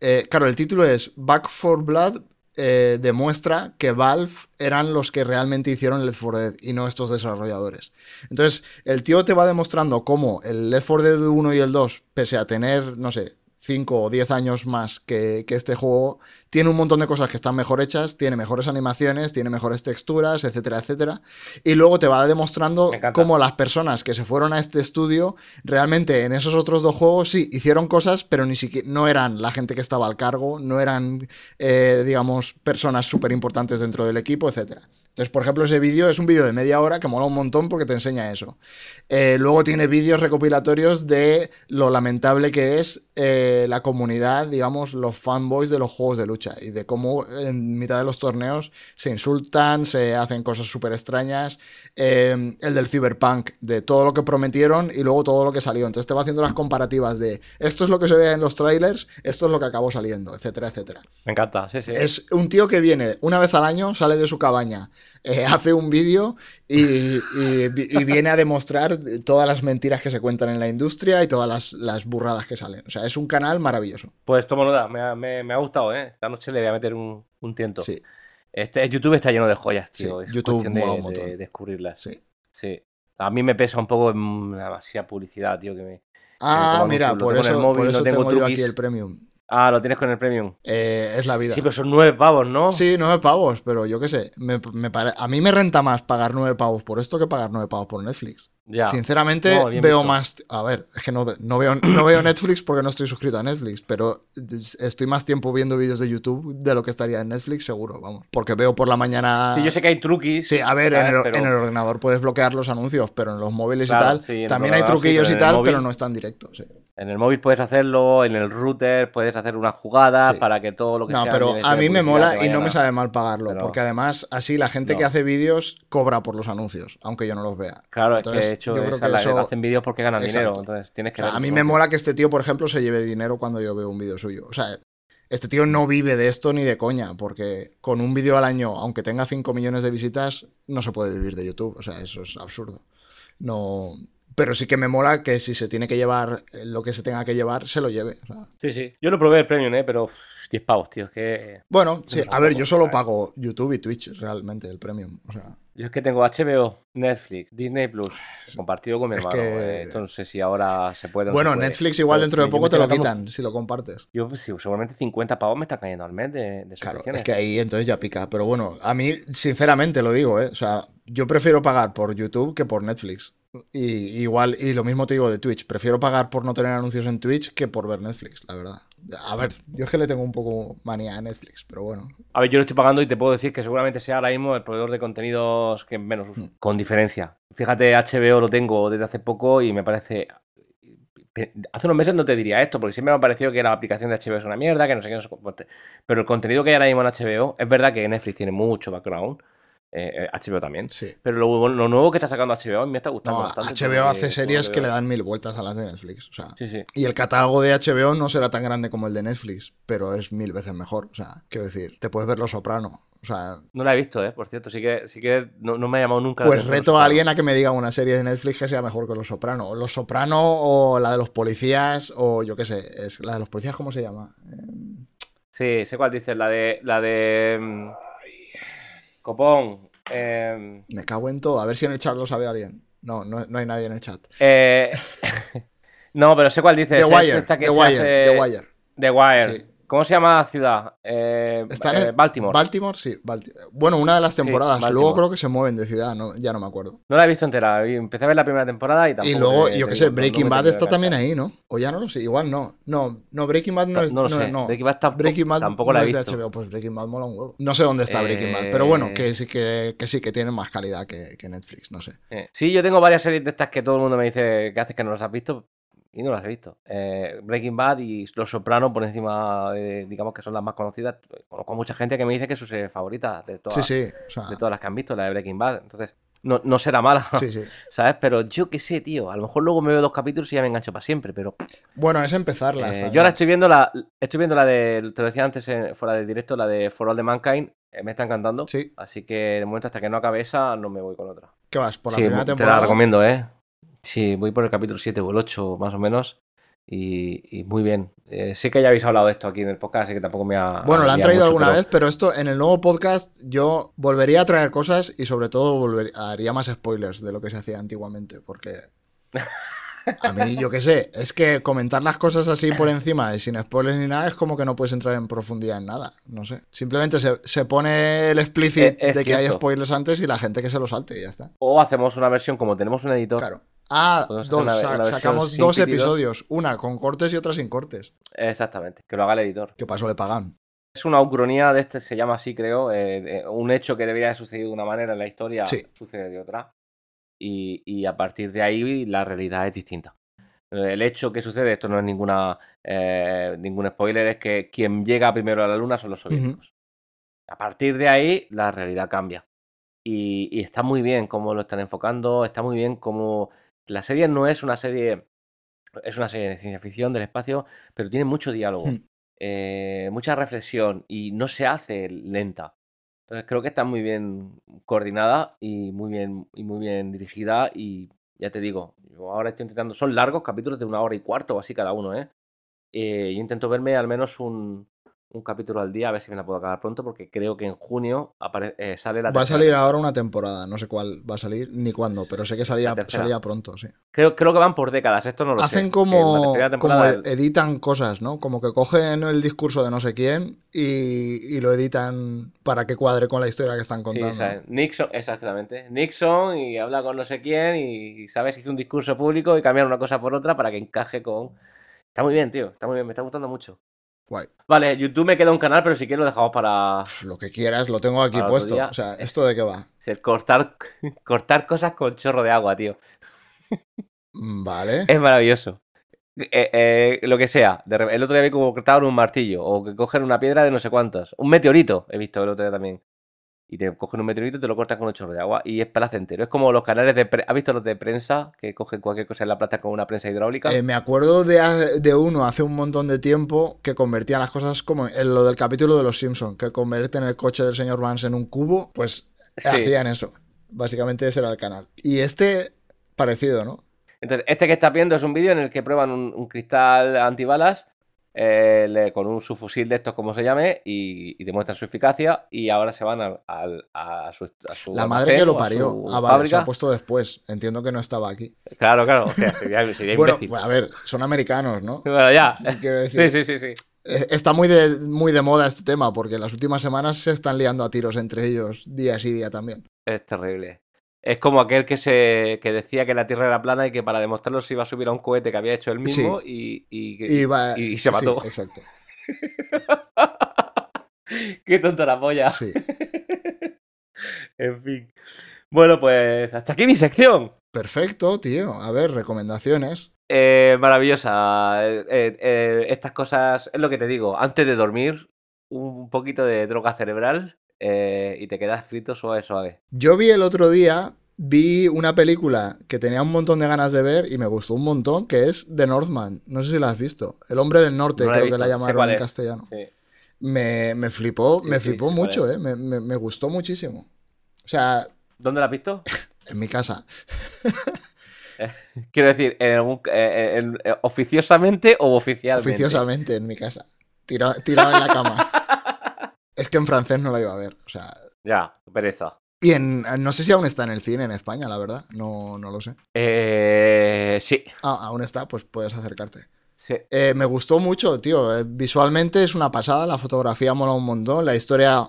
A: Eh, claro, el título es Back for Blood eh, demuestra que Valve eran los que realmente hicieron el Left 4 Dead y no estos desarrolladores. Entonces, el tío te va demostrando cómo el Left 4 Dead 1 y el 2, pese a tener, no sé, 5 o 10 años más que, este juego, tiene un montón de cosas que están mejor hechas, tiene mejores animaciones, tiene mejores texturas, etcétera, etcétera. Y luego te va demostrando cómo las personas que se fueron a este estudio, realmente en esos otros dos juegos sí, hicieron cosas, pero ni siquiera no eran la gente que estaba al cargo, no eran, eh, digamos, personas súper importantes dentro del equipo, etcétera. Entonces, por ejemplo, ese vídeo es un vídeo de media hora que mola un montón porque te enseña eso. Eh, luego tiene vídeos recopilatorios de lo lamentable que es eh, la comunidad, digamos, los fanboys de los juegos de lucha y de cómo en mitad de los torneos se insultan, se hacen cosas súper extrañas. Eh, el del Cyberpunk, de todo lo que prometieron y luego todo lo que salió. Entonces te va haciendo las comparativas de esto es lo que se ve en los trailers, esto es lo que acabó saliendo, etcétera, etcétera.
B: Me encanta, sí, sí.
A: Es un tío que viene una vez al año, sale de su cabaña eh, hace un vídeo y, viene a demostrar todas las mentiras que se cuentan en la industria y todas las, burradas que salen. O sea, es un canal maravilloso.
B: Pues tomo nota, me, me, ha gustado, ¿eh? Esta noche le voy a meter un, tiento. Sí. Este, YouTube está lleno de joyas, tío.
A: YouTube
B: de, descubrirlas. Sí. Sí. A mí me pesa un poco demasiada publicidad, tío, que me...
A: Ah, mira, por eso, por eso tengo yo aquí el premium.
B: Ah, lo tienes con el premium.
A: Eh, es la vida.
B: Sí, pero son nueve pavos, ¿no?
A: Sí, nueve pavos, pero yo qué sé. Me, A mí me renta más pagar nueve pavos por esto que pagar nueve pavos por Netflix. Sinceramente, veo más. A ver, es que no, veo, no veo Netflix porque no estoy suscrito a Netflix, pero estoy más tiempo viendo vídeos de YouTube de lo que estaría en Netflix, seguro, vamos. Porque veo por la mañana.
B: Sí, yo sé que hay truquis.
A: Sí, a ver, en el, ordenador puedes bloquear los anuncios, pero en los móviles y tal, también hay truquillos y tal, pero no están directos.
B: En el móvil puedes hacerlo, en el router puedes hacer una jugada para que todo lo que
A: no,
B: sea.
A: No, pero a mí me mola y no me sabe mal pagarlo, porque además, así la gente que hace vídeos cobra por los anuncios, aunque yo no los vea.
B: Claro, es que yo creo que eso... hacen vídeos porque ganan dinero, entonces tienes que...
A: a mí me mola que este tío, por ejemplo, se lleve dinero cuando yo veo un vídeo suyo. O sea, este tío no vive de esto ni de coña, porque con un vídeo al año, aunque tenga 5 millones de visitas, no se puede vivir de YouTube. O sea, eso es absurdo. No... Pero sí que me mola que si se tiene que llevar lo que se tenga que llevar, se lo lleve.
B: Sí, sí. Yo lo probé el premium, ¿eh? pero 10 pavos, tío. Es que...
A: Bueno, sí. A ver, yo solo pago YouTube y Twitch realmente, el premium. O sea...
B: Yo es que tengo HBO, Netflix, Disney Plus, compartido con mi hermano. Eh, entonces, si ahora se puede.
A: Bueno, Netflix igual dentro de poco te lo quitan si lo compartes.
B: Yo, sí, seguramente 50 pavos me está cayendo al mes de, de
A: Claro, es que ahí entonces ya pica. Pero bueno, a mí, sinceramente lo digo, ¿eh? O sea, yo prefiero pagar por YouTube que por Netflix. Y igual, y lo mismo te digo de Twitch. Prefiero pagar por no tener anuncios en Twitch que por ver Netflix, la verdad. A ver, yo es que le tengo un poco manía a Netflix, pero bueno.
B: A ver, yo lo estoy pagando y te puedo decir que seguramente sea ahora mismo el proveedor de contenidos que menos uso, hmm. con diferencia. Fíjate, HBO lo tengo desde hace poco y me parece hace unos meses no te diría esto, porque siempre me ha parecido que la aplicación de HBO es una mierda, que no sé qué, no sé Pero el contenido que hay ahora mismo en HBO, es verdad que Netflix tiene mucho background, eh, HBO también. Sí. Pero lo, nuevo que está sacando HBO me está gustando bastante.
A: HBO hace series que le dan mil vueltas a las de Netflix. O sea, Y el catálogo de HBO no será tan grande como el de Netflix, pero es mil veces mejor. O sea, quiero decir, te puedes ver Los Soprano. O sea,
B: no la he visto, ¿eh? Por cierto, sí que, sí que no, me ha llamado nunca.
A: Pues reto a alguien a que me diga una serie de Netflix que sea mejor que Los Soprano. Los Soprano o la de los policías o yo qué sé. Es, la de los policías, ¿cómo se llama?
B: Sí, sé cuál dices. La de... La de... Copón. eh,
A: Me cago en todo. A ver si en el chat lo sabe alguien. No, no, no hay nadie en el chat.
B: eh, no, pero sé cuál dices.
A: The Wire, The Wire,
B: hace-
A: The Wire.
B: The Wire.
A: Sí.
B: ¿Cómo se llama la ciudad? Eh,
A: Está en
B: eh, Baltimore.
A: Baltimore, sí. Balti- Bueno, una de las temporadas. Luego creo que se mueven de ciudad, no, ya no me acuerdo.
B: no la he visto entera. Empecé a ver la primera temporada y tampoco.
A: y luego,
B: te-
A: yo qué sé, Breaking
B: no
A: Bad está también ahí, ¿no? O ya no lo sé, igual no. No, no Breaking Bad no, es.
B: no lo sé. Breaking Bad tampoco,
A: Breaking Bad
B: tampoco la he visto.
A: HBO, pues Breaking Bad mola un huevo. No sé dónde está Breaking Bad, pero
B: Eh,
A: bueno, que sí que, que sí que tiene más calidad que, que Netflix, no sé.
B: Eh, Sí, yo tengo varias series de estas que todo el mundo me dice que haces que no las has visto y no las he visto. Eh, Breaking Bad y Los Sopranos por encima, de, digamos que son las más conocidas. Conozco mucha gente que me dice que es su serie favorita de todas,
A: Sí, sí. O sea,
B: de todas las que han visto, la de Breaking Bad. Entonces, no, no será mala,
A: sí, sí.
B: ¿sabes? Pero yo qué sé, tío. A lo mejor luego me veo dos capítulos y ya me engancho para siempre, pero...
A: Bueno, es empezarla.
B: eh, yo ahora estoy viendo la estoy viendo la de, te lo decía antes eh, fuera de directo, la de For All the Mankind. eh, me está encantando.
A: Sí.
B: Así que de momento hasta que no acabe esa, no me voy con otra.
A: ¿Qué vas? ¿Por la
B: Sí,
A: primera
B: te la
A: temporada?
B: recomiendo, ¿eh? Sí, voy por el capítulo 7 o el 8 más o menos. Y, y muy bien. Eh, sé que ya habéis hablado de esto aquí en el podcast, así que tampoco me ha.
A: Bueno, la han traído
B: mucho,
A: alguna
B: pero-
A: vez, pero esto en el nuevo podcast yo volvería a traer cosas y sobre todo volver- haría más spoilers de lo que se hacía antiguamente, porque a mí, yo qué sé, es que comentar las cosas así por encima y sin spoilers ni nada es como que no puedes entrar en profundidad en nada, no sé. Simplemente se, se pone el explicit
B: es
A: de que hay spoilers antes y la gente que se lo salte y ya está.
B: O hacemos una versión, como tenemos un editor.
A: Claro. Ah, dos, sacamos dos episodios, una con cortes y otra sin cortes.
B: Exactamente, que lo haga el editor.
A: ¿Qué pasó? Le pagan.
B: Es una ucronía de este, se llama así, creo. eh, un hecho que debería haber sucedido de una manera en la historia
A: Sí.
B: sucede de otra. Y, y a partir de ahí la realidad es distinta. El hecho que sucede, esto no es ninguna eh, ningún spoiler, es que quien llega primero a la luna son los soviéticos. A partir de ahí la realidad cambia. Y, y está muy bien cómo lo están enfocando, está muy bien cómo... La serie no es una serie... Es una serie de ciencia ficción del espacio, pero tiene mucho diálogo
A: Hmm.
B: eh, mucha reflexión y no se hace lenta. Entonces creo que está muy bien coordinada y muy bien, y muy bien dirigida y ya te digo, yo ahora estoy intentando, son largos capítulos de una hora y cuarto o así cada uno, ¿eh? Eh, yo intento verme al menos un, un capítulo al día, a ver si me la puedo acabar pronto, porque creo que en junio eh, sale la
A: Va a salir ahora una temporada, no sé cuál va a salir ni cuándo, pero sé que salía, salía pronto, sí.
B: Creo, creo que van por décadas, esto no lo sé.
A: Hacen
B: que la
A: como,
B: temporada-
A: e- editan cosas, ¿no? Como que cogen el discurso de no sé quién y, y lo editan para que cuadre con la historia que están
B: Sí,
A: contando.
B: Nixon, exactamente. Nixon y habla con no sé quién y, ¿sabes? Hizo un discurso público y cambiaron una cosa por otra para que encaje con... Está muy bien, tío. Está muy bien, me está gustando mucho.
A: Guay.
B: Vale, YouTube me queda un canal, pero si quieres lo dejamos para
A: Lo que quieras, lo tengo aquí puesto. O sea, ¿esto de qué va?
B: cortar, cortar cosas con chorro de agua, tío.
A: Mm, Vale.
B: Es maravilloso. Eh, eh, lo que sea. El otro día vi como cortaban un martillo o que cogen una piedra de no sé cuántos. Un meteorito, he visto el otro día también. Y te cogen un meteorito y te lo cortan con un chorro de agua y es placentero. Es como los canales de... pre- ¿Has visto los de prensa? Que cogen cualquier cosa en la plata con una prensa hidráulica.
A: Eh, me acuerdo de, de uno hace un montón de tiempo que convertía las cosas como en lo del capítulo de los Simpsons, que convierten el coche del señor Vance en un cubo, pues
B: Sí.
A: hacían eso. Básicamente ese era el canal. Y este, parecido, ¿no?
B: Entonces, este que estás viendo es un vídeo en el que prueban un, un cristal antibalas eh, con un subfusil de estos, como se llame, y, y demuestran su eficacia. Y ahora se van al- al- a, su, a su
A: La madre que lo
B: a
A: parió.
B: su
A: Ah, vale, se ha puesto después. Entiendo que no estaba aquí.
B: Claro, claro. O sea, sería, sería
A: Bueno, a ver, son americanos, ¿no?
B: Bueno, ya.
A: Quiero decir,
B: Sí, sí, sí, sí.
A: eh, está muy de, muy de moda este tema, porque en las últimas semanas se están liando a tiros entre ellos día sí día también.
B: Es terrible. Es como aquel que se que decía que la Tierra era plana y que para demostrarlo se iba a subir a un cohete que había hecho él mismo y, y-
A: Y, va-
B: y se mató.
A: Sí, exacto.
B: Qué tonta la polla.
A: Sí.
B: En fin. Bueno, pues hasta aquí mi sección.
A: Perfecto, tío. A ver, recomendaciones.
B: Eh, maravillosa. Eh, eh, eh, estas cosas, es lo que te digo, antes de dormir, un poquito de droga cerebral eh, y te quedas frito suave, suave.
A: Yo vi el otro día, vi una película que tenía un montón de ganas de ver y me gustó un montón, que es The Northman. No sé si la has visto. El hombre del norte,
B: No
A: creo que la llamaron en
B: es.
A: castellano.
B: Sí.
A: Me, me flipó,
B: Sí,
A: me
B: sí,
A: flipó mucho, eh. Me, me- me gustó muchísimo. O sea,
B: ¿Dónde la has visto?
A: en mi casa.
B: Quiero decir, en algún- eh, eh, en- eh, oficiosamente o oficialmente.
A: Oficiosamente en mi casa. Tira- Tirado en la cama. Es que en francés no la iba a ver, o sea...
B: Ya, pereza.
A: Y en, no sé si aún está en el cine en España, la verdad, no, no lo sé.
B: Eh, sí.
A: Ah, aún está, pues puedes acercarte.
B: Sí.
A: Eh, me gustó mucho, tío. Eh, visualmente es una pasada, la fotografía mola un montón, la historia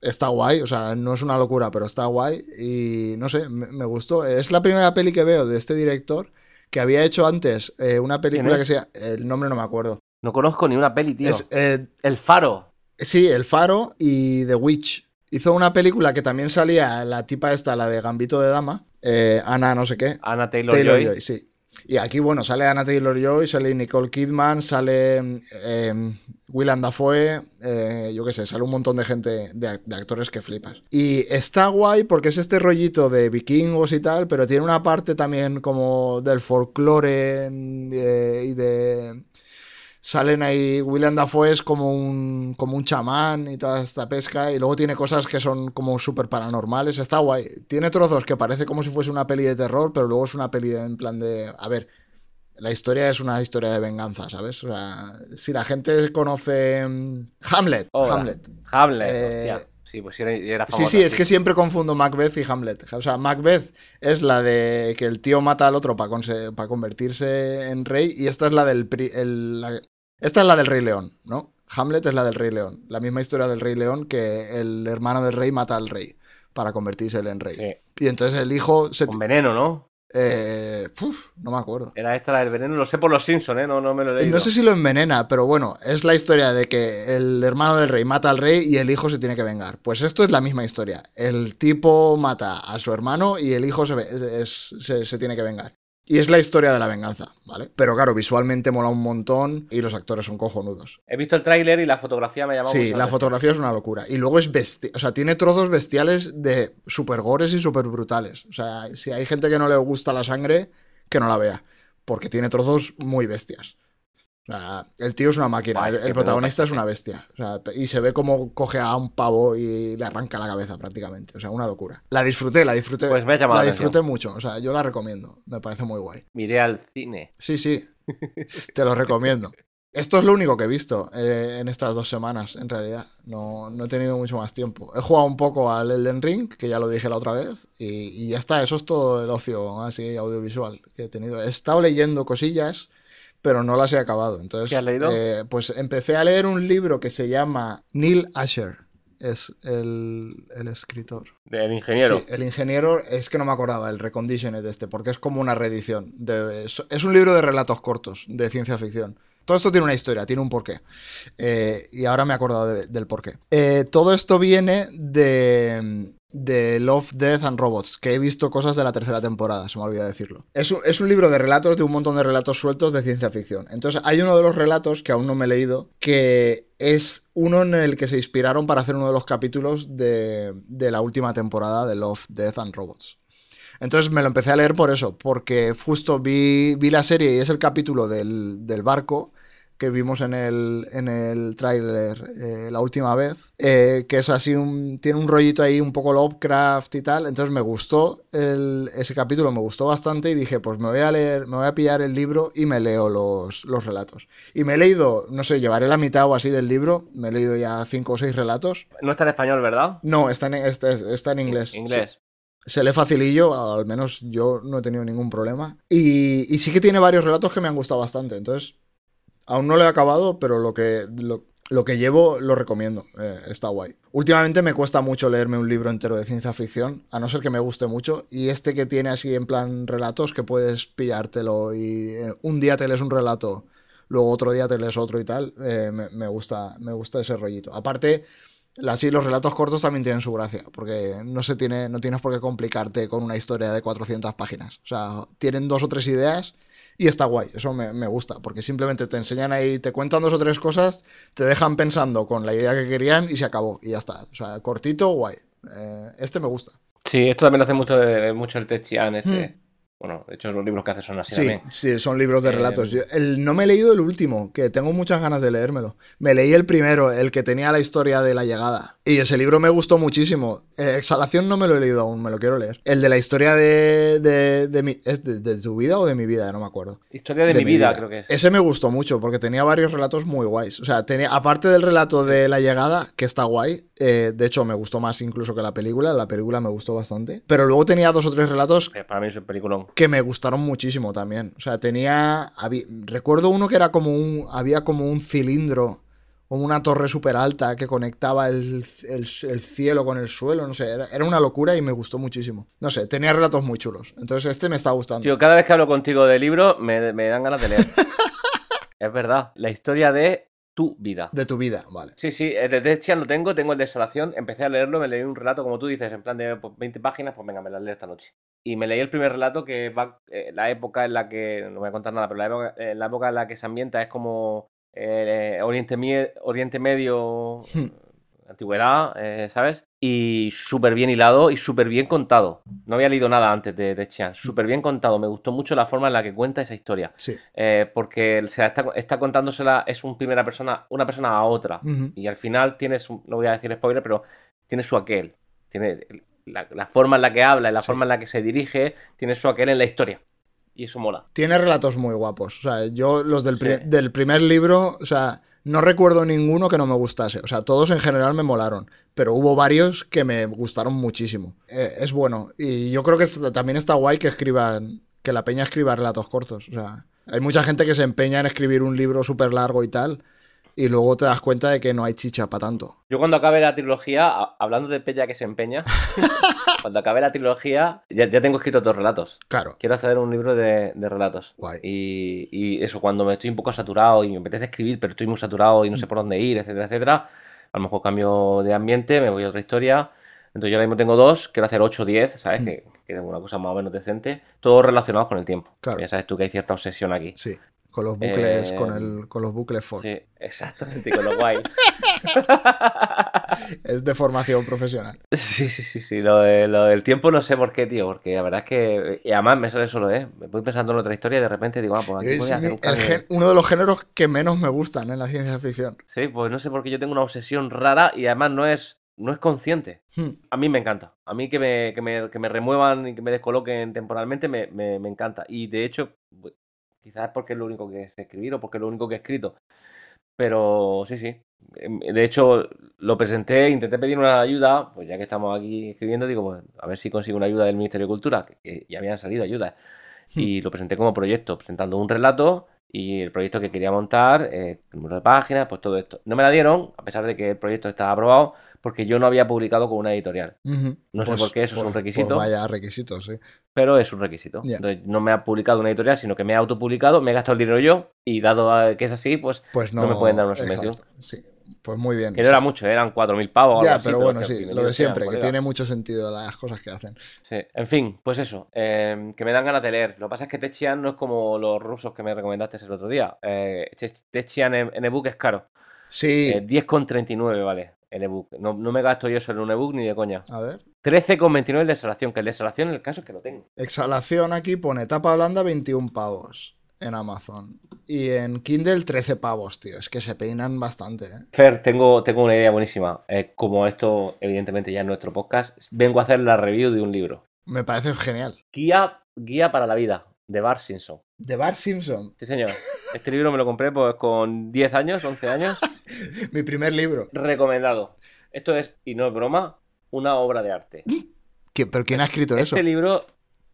A: está guay, o sea, no es una locura, pero está guay y no sé, me, me gustó. Es la primera peli que veo de este director que había hecho antes eh, una película que sea, el nombre no me acuerdo.
B: No conozco ni una peli, tío.
A: Es, eh,
B: El Faro.
A: Sí, El Faro y The Witch. Hizo una película que también salía la tipa esta, la de Gambito de Dama, eh, Ana no sé qué.
B: Anna Taylor,
A: Taylor
B: Joy.
A: Joy, sí. Y aquí, bueno, sale Anna Taylor Joy, sale Nicole Kidman, sale eh, Willem Dafoe, eh, yo qué sé, sale un montón de gente, de, de actores que flipas. Y está guay porque es este rollito de vikingos y tal, pero tiene una parte también como del folclore eh, y de... Salen ahí, Willem Dafoe es como un, como un chamán y toda esta pesca, y luego tiene cosas que son como súper paranormales, está guay. Tiene trozos que parece como si fuese una peli de terror, pero luego es una peli en plan de, a ver, la historia es una historia de venganza, ¿sabes? O sea, si la gente conoce mm, Hamlet,
B: Hola.
A: Hamlet.
B: Hamlet,
A: Eh.
B: Sí, pues era, era
A: Sí,
B: famosa,
A: sí, es que siempre confundo Macbeth y Hamlet. O sea, Macbeth es la de que el tío mata al otro para convertirse en rey y esta es la del pri- el- la- esta es la del Rey León, ¿no? Hamlet es la del Rey León, la misma historia del Rey León que el hermano del rey mata al rey para convertirse él en rey.
B: Sí.
A: Y entonces el hijo se
B: Con veneno, ¿no?
A: Eh, no me acuerdo.
B: Era esta la del veneno, lo sé por los Simpsons, ¿eh? No, no me lo he leído.
A: No sé si lo envenena, pero bueno, es la historia de que el hermano del rey mata al rey y el hijo se tiene que vengar. Pues esto es la misma historia. El tipo mata a su hermano y el hijo se, ve- es- se- se tiene que vengar. Y es la historia de la venganza, ¿vale? Pero claro, visualmente mola un montón y los actores son cojonudos.
B: He visto el tráiler y la fotografía me ha llamado
A: Sí,
B: mucho
A: la
B: atención.
A: fotografía es una locura. Y luego es besti o sea, tiene trozos bestiales de super gores y super brutales. O sea, si hay gente que no le gusta la sangre, que no la vea. Porque tiene trozos muy bestias. Sea, el tío es una máquina.
B: Guay,
A: el, protagonista es una bestia. O sea, y se ve como coge a un pavo y le arranca la cabeza prácticamente. O sea, una locura. La disfruté, la disfruté.
B: Pues me ha llamado
A: la
B: la
A: disfruté mucho. O sea, yo la recomiendo. Me parece muy guay.
B: Miré al cine.
A: Sí, sí. Te lo recomiendo. Esto es lo único que he visto eh, en estas dos semanas, en realidad. No, no he tenido mucho más tiempo. He jugado un poco al Elden Ring, que ya lo dije la otra vez, y, y ya está. Eso es todo el ocio así audiovisual que he tenido. He estado leyendo cosillas, pero no las he acabado. Entonces,
B: ¿Qué has leído?
A: eh, pues empecé a leer un libro que se llama Neil Asher. Es el, el escritor.
B: Del ingeniero.
A: Sí, el ingeniero es que no me acordaba, el Reconditioned este, porque es como una reedición. De, es, es un libro de relatos cortos, de ciencia ficción. Todo esto tiene una historia, tiene un porqué. Eh, y ahora me he acordado de- del porqué. Eh, todo esto viene de, de Love, Death and Robots, que he visto cosas de la tercera temporada, se me olvidó decirlo. Es un, es un libro de relatos, de un montón de relatos sueltos de ciencia ficción. Entonces hay uno de los relatos que aún no me he leído, que es uno en el que se inspiraron para hacer uno de los capítulos de, de la última temporada de Love, Death and Robots. Entonces me lo empecé a leer por eso, porque justo vi, vi la serie y es el capítulo del, del barco que vimos en el, en el tráiler eh, la última vez, eh, que es así, un, tiene un rollito ahí un poco Lovecraft y tal, entonces me gustó el- ese capítulo, me gustó bastante y dije, pues me voy a leer, me voy a pillar el libro y me leo los, los relatos. Y me he leído, no sé, llevaré la mitad o así del libro, me he leído ya cinco o seis relatos.
B: No está en español, ¿verdad?
A: No, está en, está, está en inglés.
B: Inglés.
A: Se lee facilillo, al menos yo no he tenido ningún problema. Y, y sí que tiene varios relatos que me han gustado bastante. Entonces, aún no lo he acabado, pero lo que, lo, que llevo lo recomiendo. eh, está guay. Últimamente me cuesta mucho leerme un libro entero de ciencia ficción, a no ser que me guste mucho. Y este que tiene así en plan relatos, que puedes pillártelo y eh, un día te lees un relato, luego otro día te lees otro y tal, eh, me, me gusta, me gusta ese rollito. Aparte, Así los relatos cortos también tienen su gracia, porque no se tiene, no tienes por qué complicarte con una historia de 400 páginas. O sea, tienen dos o tres ideas y está guay. Eso me, me gusta, porque simplemente te enseñan ahí, te cuentan dos o tres cosas, te dejan pensando con la idea que querían y se acabó. Y ya está. O sea, cortito, guay. Eh, este me gusta.
B: Sí, esto también hace mucho, de- mucho el Techian, este.
A: Hmm.
B: Bueno, de hecho los libros que hace son así
A: Sí,
B: también.
A: sí, son libros de
B: Eh,
A: relatos. Yo- el- no me he leído el último, que tengo muchas ganas de leérmelo. Me leí el primero, el que tenía la historia de la llegada. Y ese libro me gustó muchísimo. Eh, Exhalación no me lo he leído aún, me lo quiero leer. El de la historia de, de, de mi... ¿Es de, de tu vida o de mi vida? No me acuerdo.
B: Historia de, mi vida, creo que es.
A: Ese me gustó mucho porque tenía varios relatos muy guays. O sea, tenía, aparte del relato de la llegada, que está guay, eh, de hecho me gustó más incluso que la película, la película me gustó bastante. Pero luego tenía dos o tres relatos
B: Que Para mí es un peliculón.
A: que me gustaron muchísimo también. O sea, tenía. recuerdo uno que era como un. Había como un cilindro o una torre súper alta que conectaba el, el- el cielo con el suelo. No sé, era, era una locura y me gustó muchísimo. No sé, tenía relatos muy chulos. Entonces este me está gustando.
B: Tío, cada vez que hablo contigo de libro, me, me dan ganas de leer. es verdad. La historia de tu vida.
A: De tu vida, vale.
B: Sí, sí, el de Dead Chian lo tengo, tengo el de Desolación, empecé a leerlo, me leí un relato, como tú dices, en plan de pues, 20 páginas, pues venga, me las leo esta noche. Y me leí el primer relato que va, eh, la época en la que, no voy a contar nada, pero la época, eh, la época en la que se ambienta es como eh, Oriente, Mie- Oriente Medio,
A: Hmm.
B: Antigüedad, eh, ¿sabes? Y súper bien hilado y súper bien contado. No había leído nada antes de Chian, súper bien contado, me gustó mucho la forma en la que cuenta esa historia.
A: Sí.
B: Eh, porque está, está contándosela, es un primera persona, una persona a otra. Y al final tienes, no voy a decir spoiler, pero tiene su aquel. Tiene la, la forma en la que habla y la
A: Sí.
B: forma en la que se dirige, tiene su aquel en la historia. Y eso mola.
A: Tiene relatos muy guapos. O sea, yo los del, pri-
B: Sí.
A: del primer libro, o sea, no recuerdo ninguno que no me gustase. O sea, todos en general me molaron. Pero hubo varios que me gustaron muchísimo. Eh, es bueno. Y yo creo que también está guay que escriban, que la peña escriba relatos cortos. O sea, hay mucha gente que se empeña en escribir un libro súper largo y tal. Y luego te das cuenta de que no hay chicha para tanto.
B: Yo cuando acabe la trilogía, hablando de Pella que se empeña, cuando acabe la trilogía, ya, ya tengo escritos dos relatos.
A: Claro.
B: Quiero hacer un libro de, de relatos.
A: Guay.
B: Y, y eso, cuando me estoy un poco saturado y me apetece escribir, pero estoy muy saturado y no sé por dónde ir, etcétera, etcétera, a lo mejor cambio de ambiente, me voy a otra historia. Entonces yo ahora mismo tengo dos, quiero hacer 8 o 10, ¿sabes? Que, que tengo una cosa más o menos decente. Todos relacionados con el tiempo.
A: Claro.
B: Ya sabes tú que hay cierta obsesión aquí.
A: Sí. Con los bucles,
B: Eh,
A: con, el, con los bucles for.
B: Sí, exactamente, con lo guay.
A: Es de formación profesional.
B: Sí, sí, sí, sí. Lo, de- lo del tiempo no sé por qué, tío, porque la verdad es que. Y además me sale solo, ¿eh? Me voy pensando en otra historia y de repente digo, ah, pues aquí voy a
A: mi- el gen- uno de los géneros que menos me gustan en la ciencia ficción.
B: Sí, pues no sé por qué yo tengo una obsesión rara y además no es, no es consciente.
A: Hmm.
B: A mí me encanta. A mí que me, que me, que me remuevan y que me descoloquen temporalmente me, me, me encanta. Y de hecho, quizás porque es lo único que sé escribir o porque es lo único que he escrito. Pero sí, sí. Em, De hecho, lo presenté, intenté pedir una ayuda, pues ya que estamos aquí escribiendo, digo, pues a ver si consigo una ayuda del Ministerio de Cultura, que, ya habían salido ayudas. Y lo presenté como proyecto, presentando un relato y el proyecto que quería montar, eh, el número de páginas, pues todo esto. No me la dieron, a pesar de que el proyecto estaba aprobado, porque yo no había publicado con una editorial. No sé por qué eso es un requisito.
A: pues vaya requisitos, sí.
B: Pero es un requisito. Entonces, no me ha publicado una editorial, sino que me he autopublicado, me he gastado el dinero yo, y dado a- que es así, pues
A: Pues no,
B: No me pueden dar una subvención.
A: Sí, pues muy bien.
B: que no era mucho, eran 4.000 pavos.
A: Ya,
B: así,
A: pero bueno, sí, lo de siempre, que tiene mucho sentido las cosas que hacen.
B: Sí. En fin, pues eso, eh, que me dan ganas de leer. Lo que pasa es que Techian no es como los rusos que me recomendaste el otro día. Eh, Techian en, en ebook es caro.
A: Sí,
B: Eh, 10,39 vale el ebook. No, no me gasto yo en un ebook ni de coña.
A: a ver.
B: 13,29 el de desolación, que el de desolación en el caso es que lo tengo.
A: Exhalación aquí pone tapa blanda 21 pavos en Amazon. Y en Kindle 13 pavos, tío. Es que se peinan bastante, ¿eh?
B: Fer, tengo, tengo una idea buenísima. Eh, como esto, evidentemente, ya es nuestro podcast, vengo a hacer la review de un libro.
A: Me parece genial.
B: Guía, Guía para la vida, de Bart Simpson.
A: De Bart Simpson,
B: Sí, señor. Este libro me lo compré pues con 10 años, 11 años.
A: mi primer libro.
B: Recomendado. Esto es, y no es broma, una obra de arte.
A: ¿Qui- ¿Pero quién ha escrito eso?
B: Este libro,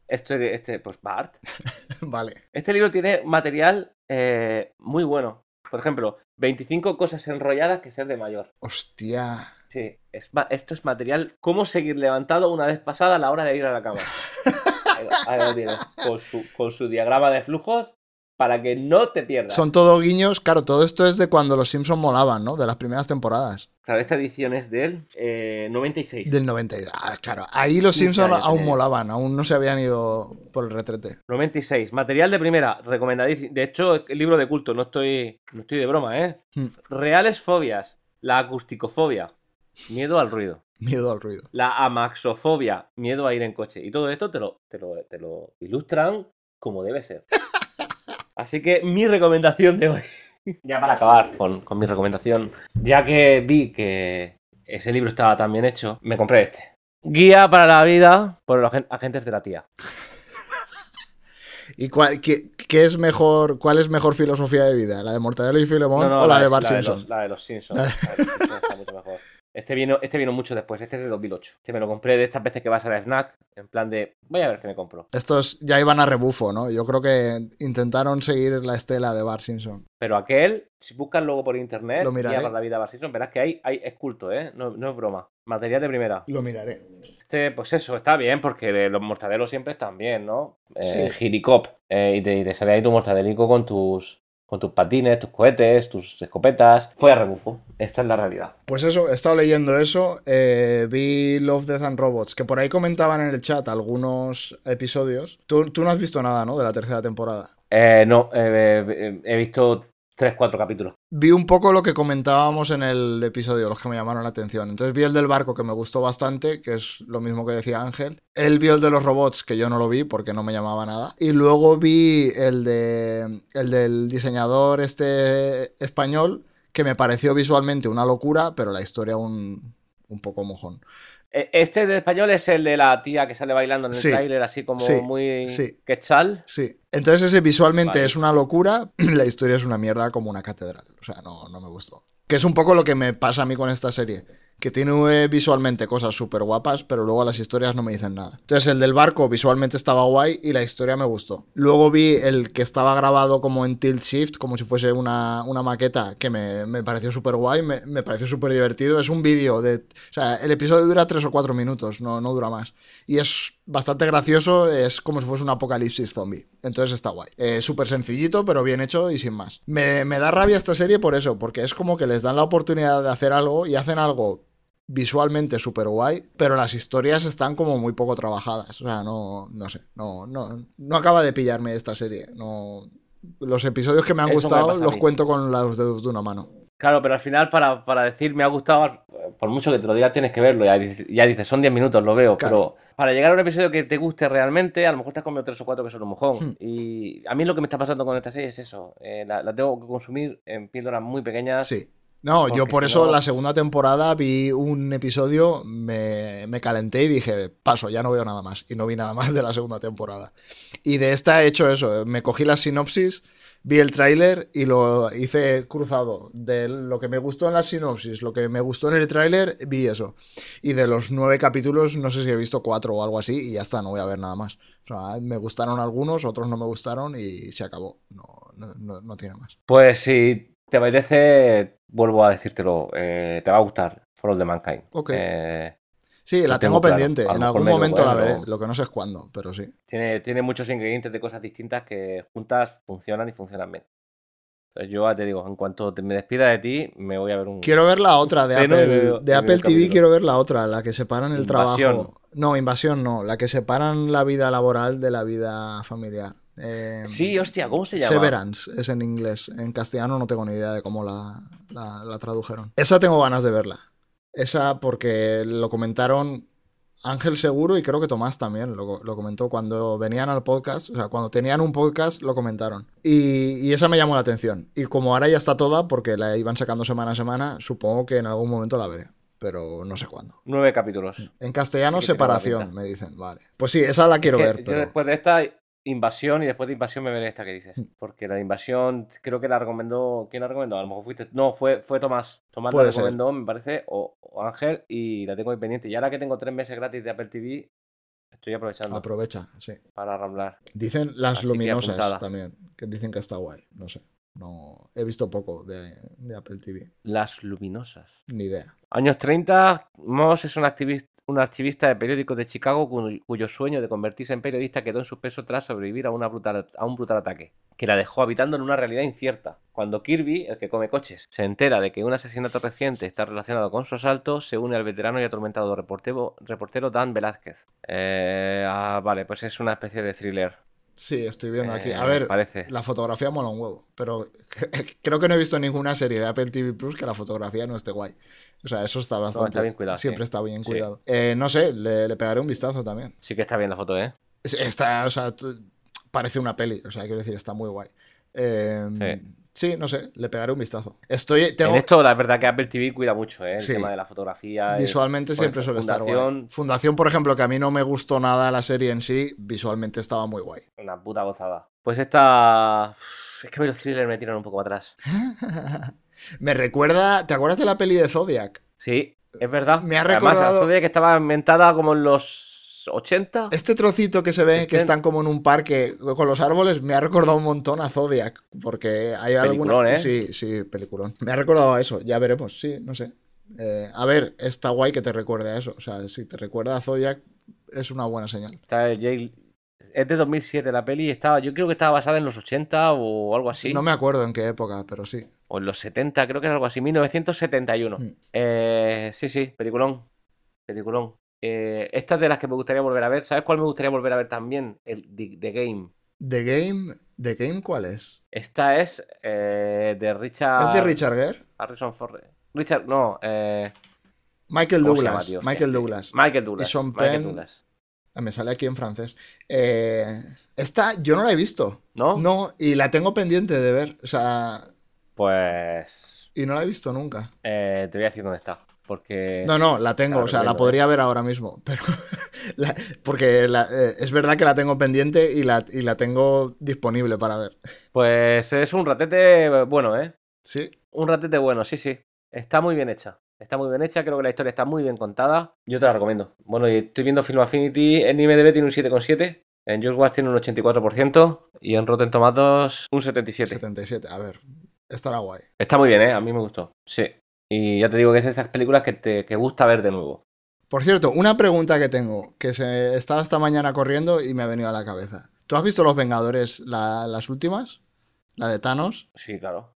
B: este, este, pues Bart.
A: Vale.
B: Este libro tiene material eh, muy bueno. Por ejemplo, 25 cosas enrolladas que ser de mayor.
A: Hostia.
B: Sí, es esto es material. ¿Cómo seguir levantado una vez pasada la hora de ir a la cama? Ahí, ahí lo tienes. Con su, con su diagrama de flujos para que no te pierdas.
A: Son todo guiños. Claro, todo esto es de cuando los Simpsons molaban, ¿no? De las primeras temporadas.
B: Claro, esta edición es del eh, 96.
A: Del 92. Ah, claro. Ahí los Simpsons aún molaban. Aún no se habían ido por el retrete.
B: 96. Material de primera, recomendadísimo. De hecho, el libro de culto, no estoy, no estoy de broma, ¿eh?
A: Hmm.
B: Reales fobias. La acusticofobia. miedo al ruido.
A: Miedo al ruido.
B: La amaxofobia, miedo a ir en coche. Y todo esto te lo, te lo, te lo ilustran como debe ser. Así que mi recomendación de hoy, ya para acabar con, con mi recomendación, ya que vi que ese libro estaba tan bien hecho, me compré este. Guía para la vida por los agen- agentes de la tía.
A: ¿Y cuál, qué, qué es mejor, cuál es mejor filosofía de vida? ¿La de Mortadelo y Filemón
B: No, no,
A: o la, de Bart
B: la de
A: Simpson?
B: los- la de los Simpsons. La de los Simpsons está mucho mejor. Este vino, este vino mucho después, este es de 2008. Este me lo compré de estas veces que vas a la snack, en plan de, voy a ver qué me compro.
A: Estos ya iban a rebufo, ¿no? Yo creo que intentaron seguir la estela de Bart Simpson.
B: Pero aquel, si buscas luego por internet,
A: Lo miraré.
B: Para la vida Bart Simpson, verás que hay, hay es culto, ¿eh? No, no es broma. Material de primera.
A: Lo miraré.
B: Este, pues eso, está bien, porque los mortadelos siempre están bien, ¿no? Eh,
A: Sí.
B: Giricop. eh, y, te, y te sale ahí tu mortadelico con tus, con tus patines, tus cohetes, tus escopetas. Fue a rebufo. Esta es la realidad.
A: Pues eso, he estado leyendo eso. eh, vi Love, Death and Robots, que por ahí comentaban en el chat algunos episodios. Tú, tú no has visto nada, ¿no? De la tercera temporada.
B: Eh, no, eh, eh, he visto 3-4 capítulos.
A: Vi un poco lo que comentábamos en el episodio, los que me llamaron la atención. Entonces vi el del barco, que me gustó bastante, que es lo mismo que decía Ángel. Él vio el de los robots, que yo no lo vi porque no me llamaba nada. Y luego vi el, de, el del diseñador este español, que me pareció visualmente una locura, pero la historia un, un poco mojón.
B: Eh, Este de español es el de la tía que sale bailando en el
A: Sí,
B: tráiler, así como
A: sí,
B: muy
A: sí.
B: quechal.
A: Sí. Entonces ese visualmente
B: Vale.
A: es una locura, la historia es una mierda como una catedral. O sea, no, no me gustó. Que es un poco lo que me pasa a mí con esta serie. Que tiene eh, visualmente cosas súper guapas, pero luego las historias no me dicen nada. Entonces el del barco visualmente estaba guay y la historia me gustó. Luego vi el que estaba grabado como en tilt shift, como si fuese una, una maqueta, que me, me pareció súper guay, me, pareció súper divertido. Es un vídeo de... O sea, el episodio dura tres o cuatro minutos, no, no dura más. Y es bastante gracioso, es como si fuese un apocalipsis zombie. Entonces está guay. Es súper sencillito, pero bien hecho y sin más. Me, me da rabia esta serie por eso, porque es como que les dan la oportunidad de hacer algo y hacen algo visualmente súper guay, pero las historias están como muy poco trabajadas. O sea, no, no sé, no, no, no acaba de pillarme esta serie. No, los episodios que me han
B: Eso
A: gustado los cuento con los dedos de una mano.
B: Claro, pero al final para, para decir me ha gustado, por mucho que te lo digas tienes que verlo. Ya, ya dices, son 10 minutos, lo veo.
A: Claro.
B: Pero para llegar a un episodio que te guste realmente, a lo mejor te has comido 3 o 4 que son un mojón.
A: Hmm.
B: Y a mí lo que me está pasando con esta serie es eso. eh, la, la tengo que consumir en píldoras muy pequeñas.
A: Sí. No, yo por eso
B: no-
A: la segunda temporada vi un episodio, me, me calenté y dije, paso, ya no veo nada más. Y no vi nada más de la segunda temporada. Y de esta he hecho eso, me cogí la sinopsis, vi el tráiler y lo hice cruzado. De lo que me gustó en la sinopsis, lo que me gustó en el tráiler, vi eso. Y de los nueve capítulos, no sé si he visto cuatro o algo así y ya está, no voy a ver nada más. O sea, me gustaron algunos, otros no me gustaron y se acabó. No, no, no, no tiene más.
B: Pues si te apetece, vuelvo a decírtelo, eh, te va a gustar For All the Mankind.
A: Ok.
B: Eh,
A: Sí, la tengo pendiente. En algún
B: me
A: momento la veré. Lo que no sé es cuándo, pero sí.
B: tiene, tiene muchos ingredientes de cosas distintas que juntas funcionan y funcionan bien. Entonces yo te digo, en cuanto te- me despida de ti, me voy a ver un...
A: Quiero ver la otra de Apple. de Apple TV quiero ver la otra, la que separan el
B: Invasión.
A: trabajo. No, invasión no. La que separan la vida laboral de la vida familiar. Eh,
B: Sí, hostia, ¿cómo se llama?
A: Severance es en inglés. En castellano no tengo ni idea de cómo la, la- la tradujeron. Esa tengo ganas de verla. Esa porque lo comentaron Ángel seguro y creo que Tomás también lo, lo comentó cuando venían al podcast. O sea, cuando tenían un podcast lo comentaron. Y, y esa me llamó la atención. Y como ahora ya está toda, porque la iban sacando semana a semana, supongo que en algún momento la veré. Pero no sé cuándo.
B: Nueve capítulos.
A: En castellano, separación, me dicen. Vale. Pues sí, esa la quiero
B: Que
A: ver.
B: Yo
A: Pero...
B: después de esta invasión y después de invasión me veré esta que dices.
A: Mm.
B: Porque la de invasión creo que la recomendó... ¿Quién la recomendó? A lo mejor fuiste... No, fue, fue Tomás. Tomás
A: Puede
B: la
A: ser.
B: recomendó, me parece, o, o Ángel, y la tengo ahí pendiente. Y ahora que tengo tres meses gratis de Apple TV, estoy aprovechando
A: Aprovecha, sí.
B: para ramblar.
A: Dicen las
B: Así
A: luminosas también, que dicen que está guay. No sé. No he visto poco de, de Apple TV.
B: Las luminosas.
A: Ni idea.
B: Años 30, Moss es un activista, un archivista de periódicos de Chicago cuyo, sueño de convertirse en periodista quedó en suspenso tras sobrevivir a, una brutal, a un brutal ataque, que la dejó habitando en una realidad incierta. Cuando Kirby, el que come coches, se entera de que un asesinato reciente está relacionado con su asalto, se une al veterano y atormentado reportero, reportero Dan Velázquez. Eh, ah, vale, pues es una especie de thriller.
A: Sí, estoy viendo aquí. A
B: Eh,
A: ver,
B: parece.
A: la fotografía mola un huevo, pero creo que no he visto ninguna serie de Apple TV Plus que la fotografía no esté guay. O sea, eso está bastante.
B: está bien cuidado,
A: Siempre
B: sí.
A: está bien
B: Sí.
A: cuidado. Eh, no sé, le, le pegaré un vistazo también.
B: Sí que está bien la foto, ¿eh?
A: Es- Está, o sea, parece una peli, o sea, quiero decir, está muy guay. Eh,
B: Sí.
A: Sí, no sé, le pegaré un vistazo. Estoy, tengo,
B: En esto, la verdad que Apple TV cuida mucho, ¿eh? El
A: Sí.
B: tema de la fotografía.
A: visualmente siempre suele estar guay.
B: Fundación,
A: por ejemplo, que a mí no me gustó nada la serie en sí, visualmente estaba muy guay.
B: Una puta gozada. Pues esta. Es que los thrillers me tiran un poco atrás.
A: me recuerda, ¿te acuerdas de la peli de Zodiac?
B: Sí, es verdad.
A: Me ha
B: Además,
A: recordado-
B: la Zodiac que estaba inventada como en los 80.
A: Este trocito que se ve que están como en un parque con los árboles me ha recordado un montón a Zodiac, porque hay algunas...
B: ¿eh?
A: Sí, sí, peliculón. Me ha recordado a eso, ya veremos, sí, no sé. Eh, a ver, está guay que te recuerde a eso, o sea, si te recuerda a Zodiac es una buena señal.
B: Está el Jay- Es de 2007 la peli. Estaba, yo creo que estaba basada en los 80 o algo así.
A: No me acuerdo en qué época, pero sí.
B: O en los 70, creo que era algo así. 1971.
A: Mm.
B: Eh, sí, sí, peliculón. Peliculón. Eh, esta es de las que me gustaría volver a ver. ¿Sabes cuál me gustaría volver a ver también? El The, The Game.
A: ¿The Game? ¿The Game cuál es?
B: Esta es eh, de Richard.
A: ¿Es de Richard Gere?
B: Harrison Ford. Richard, no. Eh,
A: Michael
B: ¿Cómo se
A: Douglas.
B: llama?
A: Michael Douglas.
B: Michael Douglas.
A: Y Sean
B: Michael
A: Penn.
B: Douglas.
A: Ah, Me sale aquí en francés. Eh, esta yo no la he visto.
B: ¿No?
A: No, y la tengo pendiente de ver. O sea,
B: Pues.
A: y no la he visto nunca.
B: eh, te voy a decir dónde está. Porque.
A: No, no, la tengo,
B: Claro,
A: o sea, la podría ver ahora mismo, pero la- porque la- eh, es verdad que la tengo pendiente y la, y la tengo disponible para ver.
B: Pues es un ratete bueno, ¿eh?
A: Sí,
B: Un ratete bueno, sí, sí. Está muy bien hecha. Está muy bien hecha, creo que la historia está muy bien contada. Yo te la recomiendo. Bueno, y estoy viendo Film Affinity. En IMDb tiene un 7,7. En Just Watch tiene un 84%. Y en Rotten Tomatoes un 77.
A: 77, a ver, estará guay.
B: Está muy bien, ¿eh? A mí me gustó. Sí. Y ya te digo que es de esas películas que te que gusta ver de nuevo.
A: Por cierto, una pregunta que tengo, que se estaba esta mañana corriendo y me ha venido a la cabeza. ¿Tú has visto Los Vengadores, la- las últimas? La de Thanos.
B: Sí, claro.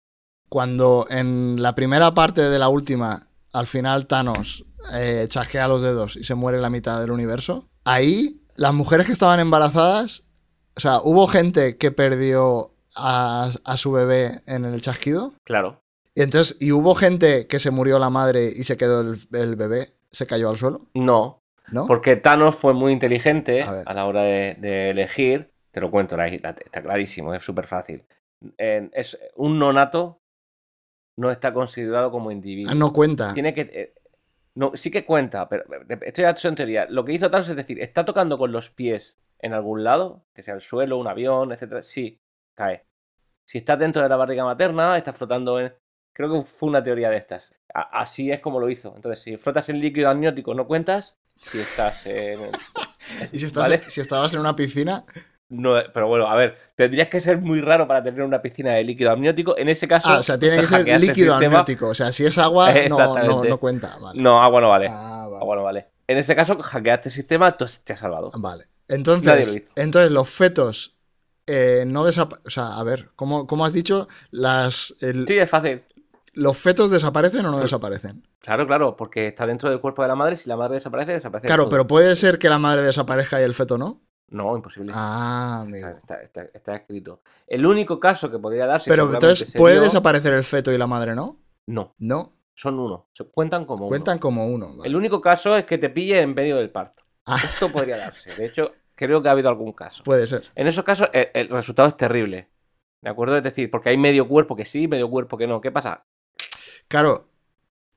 A: Cuando en la primera parte de la última, al final Thanos eh, chasquea los dedos y se muere la mitad del universo, ahí las mujeres que estaban embarazadas, o sea, hubo gente que perdió a, a su bebé en el chasquido.
B: Claro.
A: Y entonces, y hubo gente que se murió la madre y se quedó el, el bebé, se cayó al suelo,
B: No.
A: ¿no?
B: Porque Thanos fue muy inteligente
A: A
B: la hora de, de elegir. Te lo cuento, la- la- está clarísimo, es súper fácil. Es un nonato no está considerado como individuo.
A: Ah, no cuenta.
B: Tiene que. eh, no, sí que cuenta, pero estoy ya en teoría. Lo que hizo Thanos es decir, está tocando con los pies en algún lado, que sea el suelo, un avión, etcétera. Sí, cae. Si está dentro de la barriga materna, está flotando en. Creo que fue una teoría de estas. A- así es como lo hizo. Entonces, si flotas en líquido amniótico, no cuentas. Si estás en.
A: Y si, estás,
B: ¿Vale?
A: si estabas en una piscina,
B: No, pero bueno, a ver, tendrías que ser muy raro para tener una piscina de líquido amniótico. En ese caso.
A: ah, o sea, tiene que ser
B: el
A: líquido amniótico. O sea, si es agua, no, no, no cuenta. Vale.
B: No, agua no vale.
A: Ah, vale.
B: Agua no vale. En ese caso, hackeaste el sistema, tú te has salvado.
A: Vale.
B: Lo
A: Entonces, entonces los fetos eh, no desaparecen. O sea, a ver, ¿cómo, cómo has dicho? Las, el-
B: Sí, es fácil.
A: ¿Los fetos desaparecen o no desaparecen?
B: Claro, claro, porque está dentro del cuerpo de la madre. Si la madre desaparece, desaparece.
A: Claro,
B: todo.
A: pero puede ser que la madre desaparezca y el feto no.
B: No, imposible.
A: Ah,
B: Está,
A: amigo.
B: está- está- está escrito. El único caso que podría darse.
A: Pero entonces, ¿puede
B: dio-
A: desaparecer el feto y la madre no?
B: No,
A: No.
B: son uno. Se cuentan como uno.
A: Cuentan como uno. vale.
B: El único caso es que te pille en medio del parto.
A: Ah.
B: Esto podría darse. De hecho, creo que ha habido algún caso.
A: Puede ser.
B: En esos casos, el, el resultado es terrible. ¿De acuerdo? Es decir, porque hay medio cuerpo que sí, medio cuerpo que no. ¿Qué pasa?
A: Claro.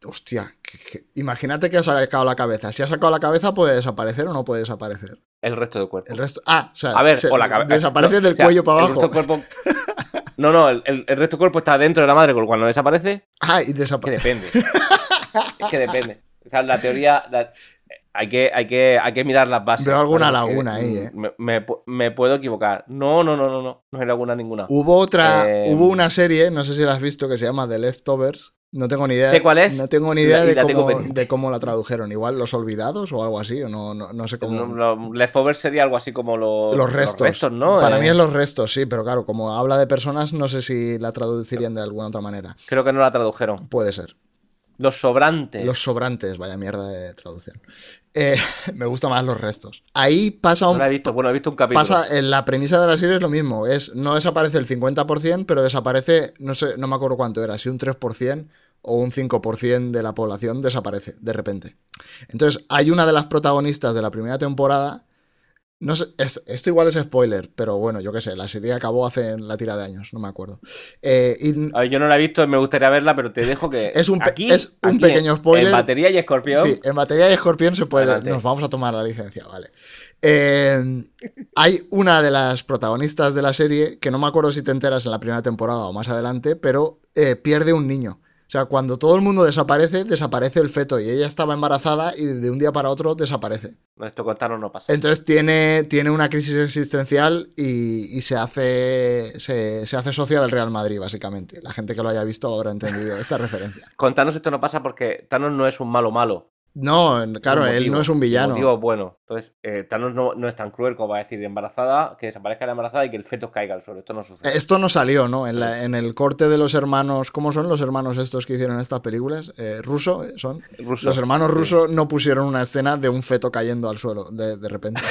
A: Hostia, que- que- imagínate que ha sacado la cabeza. Si ha sacado la cabeza, ¿puede desaparecer o no puede desaparecer?
B: El resto del cuerpo.
A: El resto. Ah, o sea,
B: A ver,
A: se-
B: o la cabeza.
A: desaparece
B: no,
A: del
B: o sea,
A: cuello para
B: el
A: abajo.
B: resto del cuerpo- No, no, el, el- el resto del cuerpo está dentro de la madre, con lo cual no desaparece.
A: Ah, y
B: Que
A: desaparece.
B: depende. es que depende. O sea, la teoría. la- hay, que, hay, que, hay que mirar las bases.
A: Veo alguna laguna ahí, ¿eh?
B: Me, me pu- me puedo equivocar. No, no, no, no, no. No hay laguna ninguna.
A: Hubo otra,
B: Eh,
A: hubo una serie, no sé si la has visto, que se llama The Leftovers. No tengo ni idea.
B: Sé cuál es,
A: No tengo ni idea
B: la-
A: de,
B: la
A: cómo, de la tradujeron. Igual Los Olvidados o algo así, o no, no, no sé cómo.
B: Lo- lo- Leftover sería algo así como los,
A: los restos.
B: ¿no?
A: Para
B: Eh,
A: mí es los restos, sí, pero claro, como habla de personas, no sé si la traducirían de alguna otra manera.
B: Creo que no la tradujeron.
A: Puede ser.
B: Los sobrantes.
A: Los sobrantes, vaya mierda de traducción. Eh, me gustan más los restos. Ahí pasa un...
B: No la he visto, bueno, he visto un capítulo.
A: Pasa, en la premisa de la serie es lo mismo, es no desaparece el 50%, pero desaparece, no sé, no me acuerdo cuánto era, si un 3% o un 5% de la población desaparece de repente. Entonces, hay una de las protagonistas de la primera temporada no sé, es- esto igual es spoiler, pero bueno, yo qué sé, la serie acabó hace la tira de años, no me acuerdo. Eh, y-
B: A ver, yo no la he visto, me gustaría verla, pero te dejo que.
A: Es un pe-
B: aquí,
A: es un
B: aquí
A: pequeño spoiler.
B: En batería y escorpión.
A: sí, en batería de escorpión se puede.
B: Adelante.
A: Nos vamos a tomar la licencia, vale. Eh, hay una de las protagonistas de la serie, que no me acuerdo si te enteras en la primera temporada o más adelante, pero eh, pierde un niño. O sea, cuando todo el mundo desaparece, desaparece el feto y ella estaba embarazada y de un día para otro desaparece.
B: Esto contarnos no pasa.
A: Entonces tiene, tiene una crisis existencial y, y se, hace, se, se hace socia del Real Madrid, básicamente. La gente que lo haya visto habrá entendido esta referencia.
B: Contarnos esto no pasa porque Thanos no es un malo malo.
A: No, claro, él no es un villano.
B: motivo bueno. Entonces, eh, Thanos no, no es tan cruel como va a decir embarazada, que desaparezca la embarazada y que el feto caiga al suelo. Esto no sucede.
A: Esto no salió, ¿no? En, la- en el corte de los hermanos, ¿cómo son los hermanos estos que hicieron estas películas? Eh, ruso, eh, son.
B: Ruso.
A: Los hermanos rusos no pusieron una escena de un feto cayendo al suelo de, de repente.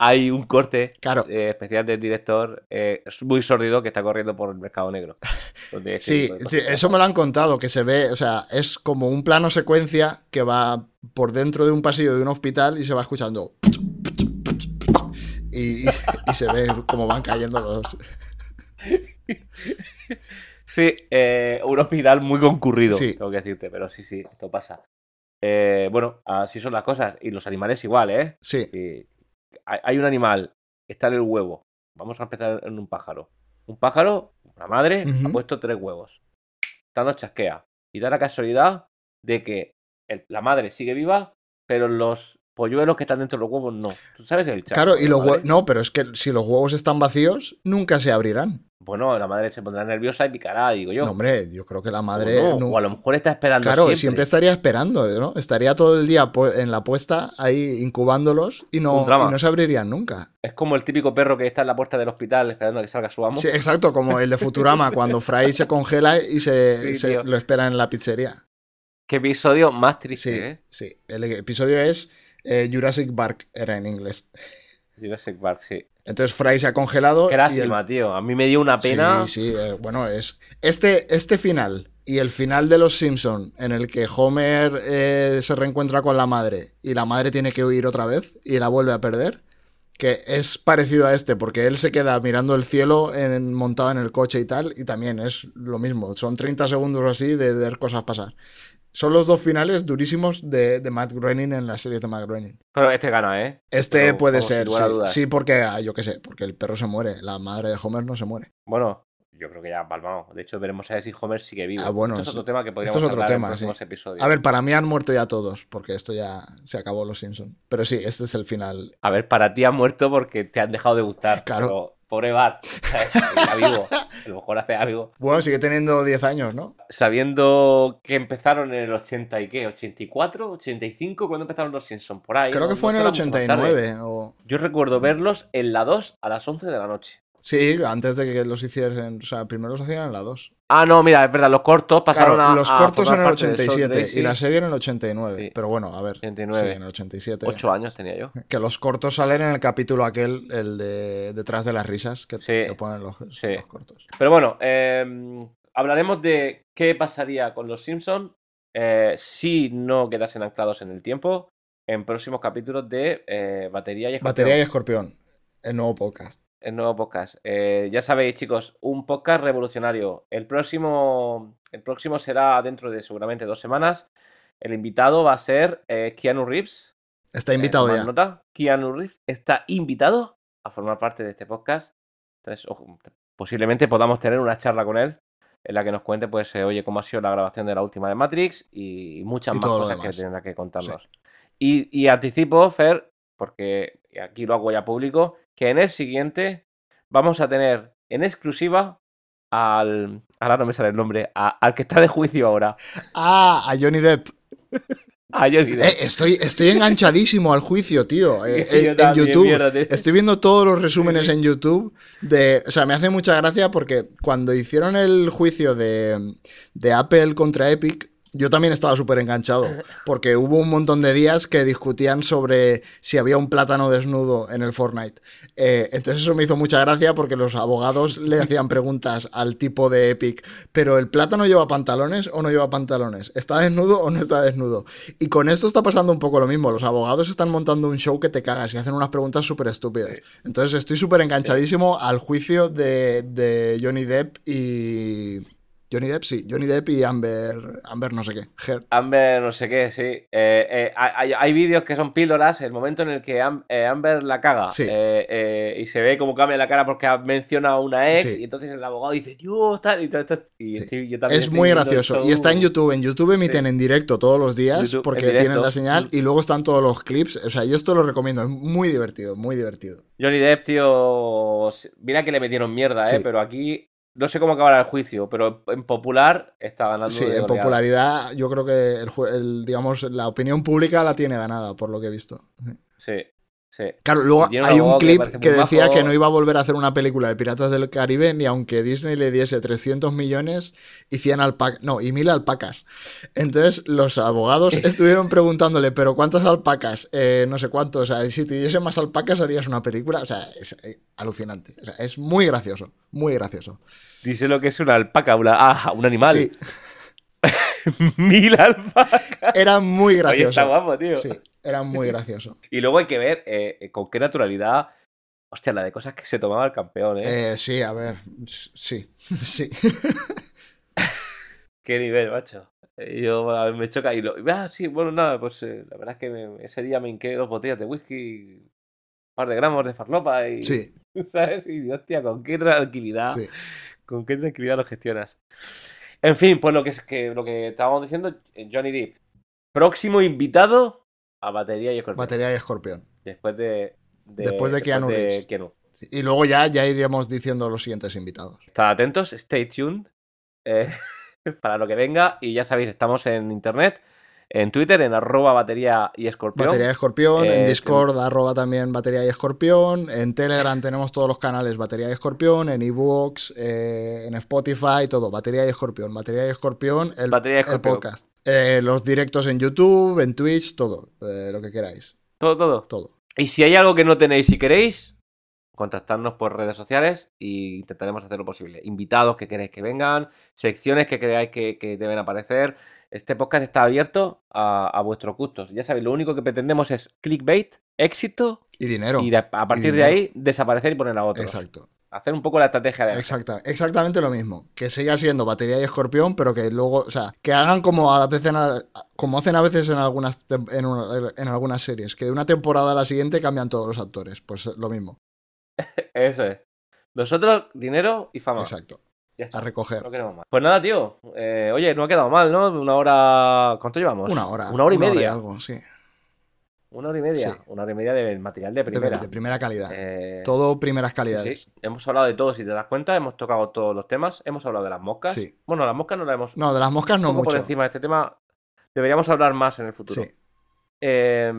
B: Hay un corte
A: Claro.
B: eh, especial del director eh, muy sórdido que está corriendo por el mercado negro.
A: Sí, eso me lo han contado, que se ve, o sea, es como un plano secuencia que va por dentro de un pasillo de un hospital y se va escuchando. Y, y- y se ve cómo van cayendo los.
B: Sí, eh, un hospital muy concurrido,
A: Sí.
B: tengo que decirte, pero sí, sí, esto pasa. Bueno, así son las cosas. Y los animales igual, ¿eh?
A: Sí,
B: Y hay, un animal, está en el huevo. Vamos a empezar en un pájaro. Un pájaro, una madre, ha puesto tres huevos. Thanos chasquea. Y da la casualidad de que el- la madre sigue viva, pero los polluelos que están dentro de los huevos no. ¿Tú sabes el chasco?
A: claro, y los. No, pero es que si los huevos están vacíos, nunca se abrirán.
B: Bueno, la madre se pondrá nerviosa y picará, digo yo.
A: No, hombre, yo creo que la
B: O
A: madre.
B: no,
A: no-
B: O a lo mejor está esperando
A: Claro,
B: siempre.
A: siempre. estaría esperando, ¿no? Estaría todo el día en la puesta ahí incubándolos y no, y no se abrirían nunca.
B: Es como el típico perro que está en la puerta del hospital esperando a que salga su amo.
A: Sí, exacto, como el de Futurama, cuando Fry se congela y se,
B: Sí,
A: lo espera en la pizzería.
B: Qué episodio más
A: Sí,
B: triste, ¿eh?
A: sí. El episodio es eh, Jurassic Park, era en inglés.
B: Jurassic Park, sí.
A: Entonces Fry se ha congelado.
B: Qué lástima,
A: el-
B: tío. A mí me dio una pena.
A: Sí, sí, eh, bueno, es. Este, este final y el final de Los Simpson en el que Homer eh, se reencuentra con la madre y la madre tiene que huir otra vez y la vuelve a perder, que es parecido a este, porque él se queda mirando el cielo en- montado en el coche y tal, y también es lo mismo, son 30 segundos así de ver cosas pasar. Son los dos finales durísimos de, de Matt Groening en la serie de Matt Groening.
B: Pero este gana, ¿eh?
A: Este
B: Pero,
A: puede ser, sí. porque, ah, yo qué sé, porque el perro se muere, la madre de Homer no se muere.
B: Bueno, yo creo que ya palmamos. De hecho, veremos a ver si Homer sigue vivo.
A: Ah, bueno,
B: esto es otro tema que
A: Esto
B: podríamos
A: es otro
B: en
A: tema,
B: próximos
A: sí.
B: episodios.
A: A ver, para mí han muerto ya todos, porque esto ya se acabó Los Simpson. Pero sí, este es el final.
B: A ver, para ti ha muerto porque te han dejado de gustar.
A: Claro.
B: Pero, pobre Bart, ¿sabes? Está vivo. A lo mejor hace algo.
A: Bueno, sigue teniendo 10 años, ¿no?
B: Sabiendo que empezaron en el 80 y qué, 84, 85, cuando empezaron los Simpsons, por ahí.
A: Creo que fue en el
B: será mucho más tarde.
A: 89. O...
B: Yo recuerdo verlos en la 2 a las 11 de la noche.
A: Sí, antes de que los hiciesen. O sea, primero los hacían en la 2.
B: Ah, no, mira, es verdad, los cortos pasaron
A: Claro,
B: a.
A: los
B: a
A: cortos en el
B: parte de Salt
A: 87
B: Lake,
A: y la serie en el 89.
B: Sí.
A: Pero bueno, a ver.
B: 89.
A: Sí, en el 87.
B: 8 años tenía yo.
A: Que los cortos salen en el capítulo aquel, el de Detrás de las risas, que,
B: Sí.
A: que ponen los, cortos.
B: Pero bueno, eh, hablaremos de qué pasaría con los Simpsons eh, si no quedasen anclados en el tiempo en próximos capítulos de eh, Batería y Escorpión,
A: Batería y Escorpión, el nuevo podcast.
B: El nuevo podcast. Eh, ya sabéis, chicos, un podcast revolucionario. El próximo, el próximo será dentro de seguramente dos semanas. El invitado va a ser eh, Keanu Reeves.
A: Está
B: Eh,
A: invitado
B: tomad
A: ya.
B: nota, Keanu Reeves está invitado a formar parte de este podcast. Entonces, ojo, posiblemente podamos tener una charla con él en la que nos cuente, pues, eh, oye, cómo ha sido la grabación de la última de Matrix y muchas
A: Y
B: más cosas que tendrá que contarnos. Y, y anticipo, Fer, porque aquí lo hago ya público, que en el siguiente vamos a tener en exclusiva al. Ahora no me sale el nombre, a- al que está de juicio ahora.
A: Ah, a Johnny Depp.
B: A Johnny Depp.
A: Eh, estoy, estoy enganchadísimo al juicio, tío. eh,
B: Yo
A: en- YouTube. Estoy viendo todos los resúmenes en YouTube de. O sea, me hace mucha gracia porque cuando hicieron el juicio de, de Apple contra Epic, Yo también estaba súper enganchado, porque hubo un montón de días que discutían sobre si había un plátano desnudo en el Fortnite. Eh, entonces eso me hizo mucha gracia porque los abogados le hacían preguntas al tipo de Epic, pero ¿el plátano lleva pantalones o no lleva pantalones? ¿Está desnudo o no está desnudo? Y con esto está pasando un poco lo mismo, los abogados están montando un show que te cagas y hacen unas preguntas súper estúpidas. Entonces estoy súper enganchadísimo al juicio de, de Johnny Depp y... Johnny Depp, sí. Johnny Depp y Amber, Amber no sé qué.
B: Amber no sé qué, sí. Eh, eh, hay hay vídeos que son píldoras, el momento en el que Am- eh, Amber la caga
A: Sí.
B: y se ve como cambia la cara porque ha mencionado a una ex
A: Sí.
B: y entonces el abogado dice, Dios, tal, y, esto- y
A: Sí.
B: estoy- yo también
A: Es
B: estoy
A: muy gracioso. Y está en YouTube. En YouTube emiten en directo todos los días
B: YouTube,
A: porque tienen la señal
B: Mm.
A: y luego están todos los clips. O sea, yo esto lo recomiendo. Es muy divertido, muy divertido.
B: Johnny Depp, tío, mira que le metieron mierda, ¿eh? Pero aquí no sé cómo acabará el juicio, pero en popular está ganando
A: Sí, en popularidad yo creo que el, el, digamos, la opinión pública la tiene ganada, por lo que he visto.
B: Sí, sí.
A: Claro, luego hay un
B: que
A: clip que decía que no iba a volver a hacer una película de Piratas del Caribe ni aunque Disney le diese 300 millones y 100 alpacas, no, y 1000 alpacas. Entonces los abogados estuvieron preguntándole, pero ¿cuántas alpacas? Eh, no sé cuánto, o sea, si te diese más alpacas harías una película, o sea, es eh, alucinante, o sea, es muy gracioso, muy gracioso.
B: Dice lo que es una alpaca, una, ah, un animal.
A: Sí,
B: Mil alpacas.
A: era muy
B: Oye,
A: gracioso.
B: está guapo, tío.
A: Sí, era muy gracioso.
B: Y luego hay que ver eh, eh, con qué naturalidad. Hostia, la de cosas que se tomaba el campeón, ¿eh?
A: Eh, sí, a ver, sí, sí.
B: Qué nivel, macho. Eh, Yo a me choca. Y lo, ah, sí, bueno, nada, pues eh, la verdad es que me- ese día me hinqué dos botellas de whisky, un par de gramos de farlopa y.
A: Sí,
B: ¿Sabes? Y hostia, con qué tranquilidad.
A: sí.
B: ¿Con qué tranquilidad lo gestionas? En fin, pues lo que, es que, lo que estábamos diciendo, eh, Johnny Depp. Próximo invitado a batería y escorpión.
A: Batería y escorpión.
B: Después de, de-
A: Después de Keanu Reeves.
B: Keanu.
A: Sí, Y luego ya, ya iríamos diciendo los siguientes invitados.
B: Estad atentos, stay tuned eh, para lo que venga. Y ya sabéis, estamos en internet, en Twitter, en arroba batería y escorpión.
A: Batería y escorpión, en
B: Eh,
A: Discord arroba también batería y escorpión, en Telegram tenemos todos los canales batería y escorpión, en ebooks, eh, en Spotify, todo, batería y escorpión, batería y escorpión, el,
B: Batería y
A: el
B: escorpión.
A: podcast. Eh, los directos en YouTube, en Twitch, todo, lo que queráis,
B: Todo, todo.
A: todo.
B: Y si hay algo que no tenéis y queréis, contactadnos por redes sociales e intentaremos hacer lo posible. Invitados que queréis que vengan, secciones que creáis que, que deben aparecer. Este podcast está abierto a, a vuestros gustos. Ya sabéis, lo único que pretendemos es clickbait, éxito
A: Y dinero.
B: y de- a partir de ahí desaparecer y poner a otros.
A: Exacto.
B: Hacer un poco la estrategia de...
A: Exacta, exactamente lo mismo. Que siga siendo batería y escorpión, pero que luego, o sea, que hagan como a veces, como hacen a veces en algunas en, una- en algunas series, que de una temporada a la siguiente cambian todos los actores. Pues lo mismo.
B: Eso es. Nosotros, dinero y fama.
A: Exacto.
B: Ya está.
A: A recoger.
B: No queremos más. Pues nada, tío. Eh, oye, no ha quedado mal, ¿no? Una hora... ¿Cuánto llevamos?
A: Una hora.
B: Una hora y media.
A: algo, sí.
B: Una hora y media.
A: Sí.
B: Una hora y media de material de primera.
A: De, primera calidad.
B: Eh,
A: Todo primeras calidades.
B: sí. Hemos hablado de todo, si te das cuenta, hemos tocado todos los temas. Hemos hablado de las moscas.
A: Sí.
B: Bueno, las moscas no las hemos.
A: No, de las moscas no
B: un poco por
A: mucho.
B: encima de este tema. Deberíamos hablar más en el futuro.
A: Sí.
B: Eh,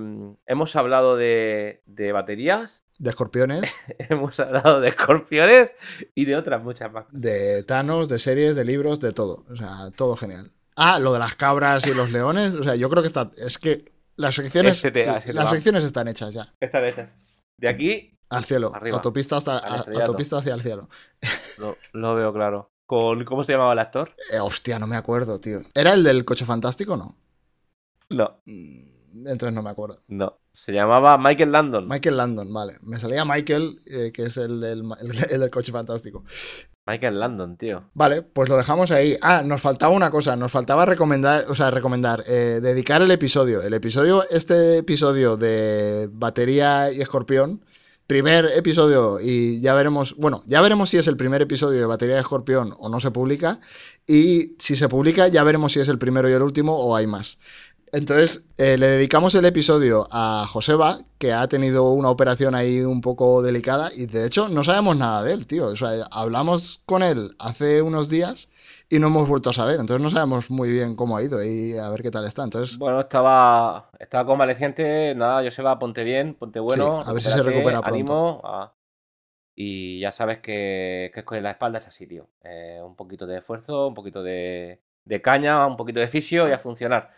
B: hemos hablado de, de baterías,
A: De escorpiones,
B: hemos hablado de escorpiones y de otras muchas más.
A: de Thanos, de series, de libros, de todo. O sea, todo genial. Ah, lo de las cabras y los leones. O sea, yo creo que está. Es que las secciones. Las secciones están hechas ya.
B: Estas de estas. De aquí
A: Al cielo.
B: Arriba.
A: Autopista hasta a- autopista hacia el cielo.
B: lo, lo veo claro. Con, ¿Cómo se llamaba el actor?
A: Eh, hostia, no me acuerdo, tío. ¿Era el del coche fantástico o no?
B: No,
A: Mm, Entonces no me acuerdo.
B: no. Se llamaba Michael Landon.
A: Michael Landon, vale. Me salía Michael, eh, que es el del, el- el del coche fantástico.
B: Michael Landon, tío.
A: Vale, pues lo dejamos ahí. Ah, nos faltaba una cosa, nos faltaba recomendar, o sea, recomendar, eh, dedicar el episodio. El episodio, este episodio de batería y escorpión, primer episodio y ya veremos, bueno, ya veremos si es el primer episodio de batería y escorpión o no se publica. Y si se publica, ya veremos si es el primero y el último o hay más. Entonces, eh, le dedicamos el episodio a Joseba, que ha tenido una operación ahí un poco delicada y de hecho no sabemos nada de él, tío. O sea, hablamos con él hace unos días y no hemos vuelto a saber. Entonces no sabemos muy bien cómo ha ido y a ver qué tal está. Entonces,
B: Bueno, estaba, estaba convaleciente. Nada, Joseba, ponte bien, ponte bueno.
A: Sí, a ver si se recupera pronto.
B: Ánimo. ah. Y ya sabes que, que con la espalda es así, tío. Eh, un poquito de esfuerzo, un poquito de, de caña, un poquito de fisio y a funcionar.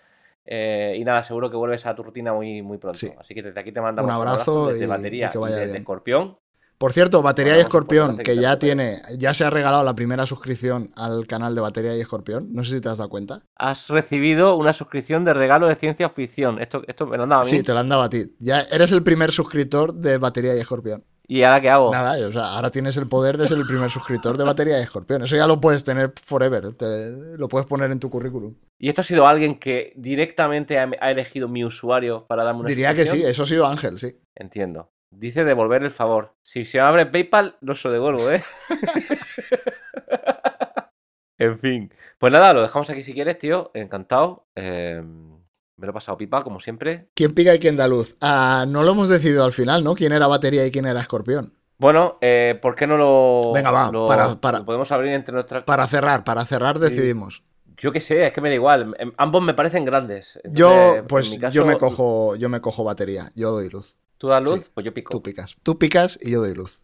B: Eh, y nada, seguro que vuelves a tu rutina muy, muy pronto.
A: Sí.
B: Así que desde aquí te mandamos
A: Un abrazo
B: desde
A: y-
B: batería
A: y que vaya
B: y desde
A: bien.
B: Escorpión.
A: Por cierto, Batería y
B: pues,
A: Escorpión, que ya tiene, ya se ha regalado la primera suscripción al canal de Batería y Escorpión. No sé si te has dado cuenta.
B: Has recibido una suscripción de regalo de ciencia ficción. Esto, esto me lo han dado a mí.
A: Sí, te lo han dado a ti. Ya eres el primer suscriptor de Batería y Escorpión.
B: ¿Y ahora qué hago?
A: Nada, o sea, ahora tienes el poder de ser el primer suscriptor de Batería y Escorpión. Eso ya lo puedes tener forever. te- lo puedes poner en tu currículum.
B: ¿Y esto ha sido alguien que directamente ha, ha elegido mi usuario para darme una
A: Diría que sí, eso ha sido Ángel, sí.
B: Entiendo. Dice devolver el favor. Si se abre PayPal, no se lo devuelvo, ¿eh? en fin. Pues nada, lo dejamos aquí si quieres, tío. Encantado. Eh, me lo he pasado pipa, como siempre.
A: ¿Quién pica y quién da luz? Ah, no lo hemos decidido al final, ¿no? ¿Quién era Batería y quién era Escorpión?
B: Bueno, eh, ¿por qué no lo,
A: Venga, va,
B: lo-
A: para- para-
B: lo podemos abrir entre nuestras...
A: Para cerrar, para cerrar decidimos.
B: Yo qué sé, es que me da igual. Em- Ambos me parecen grandes.
A: Yo,
B: Entonces,
A: pues
B: caso,
A: yo me cojo, yo me cojo batería, yo doy luz.
B: ¿Tú das luz?
A: sí.
B: Pues yo pico.
A: Tú picas. Tú picas y yo doy luz.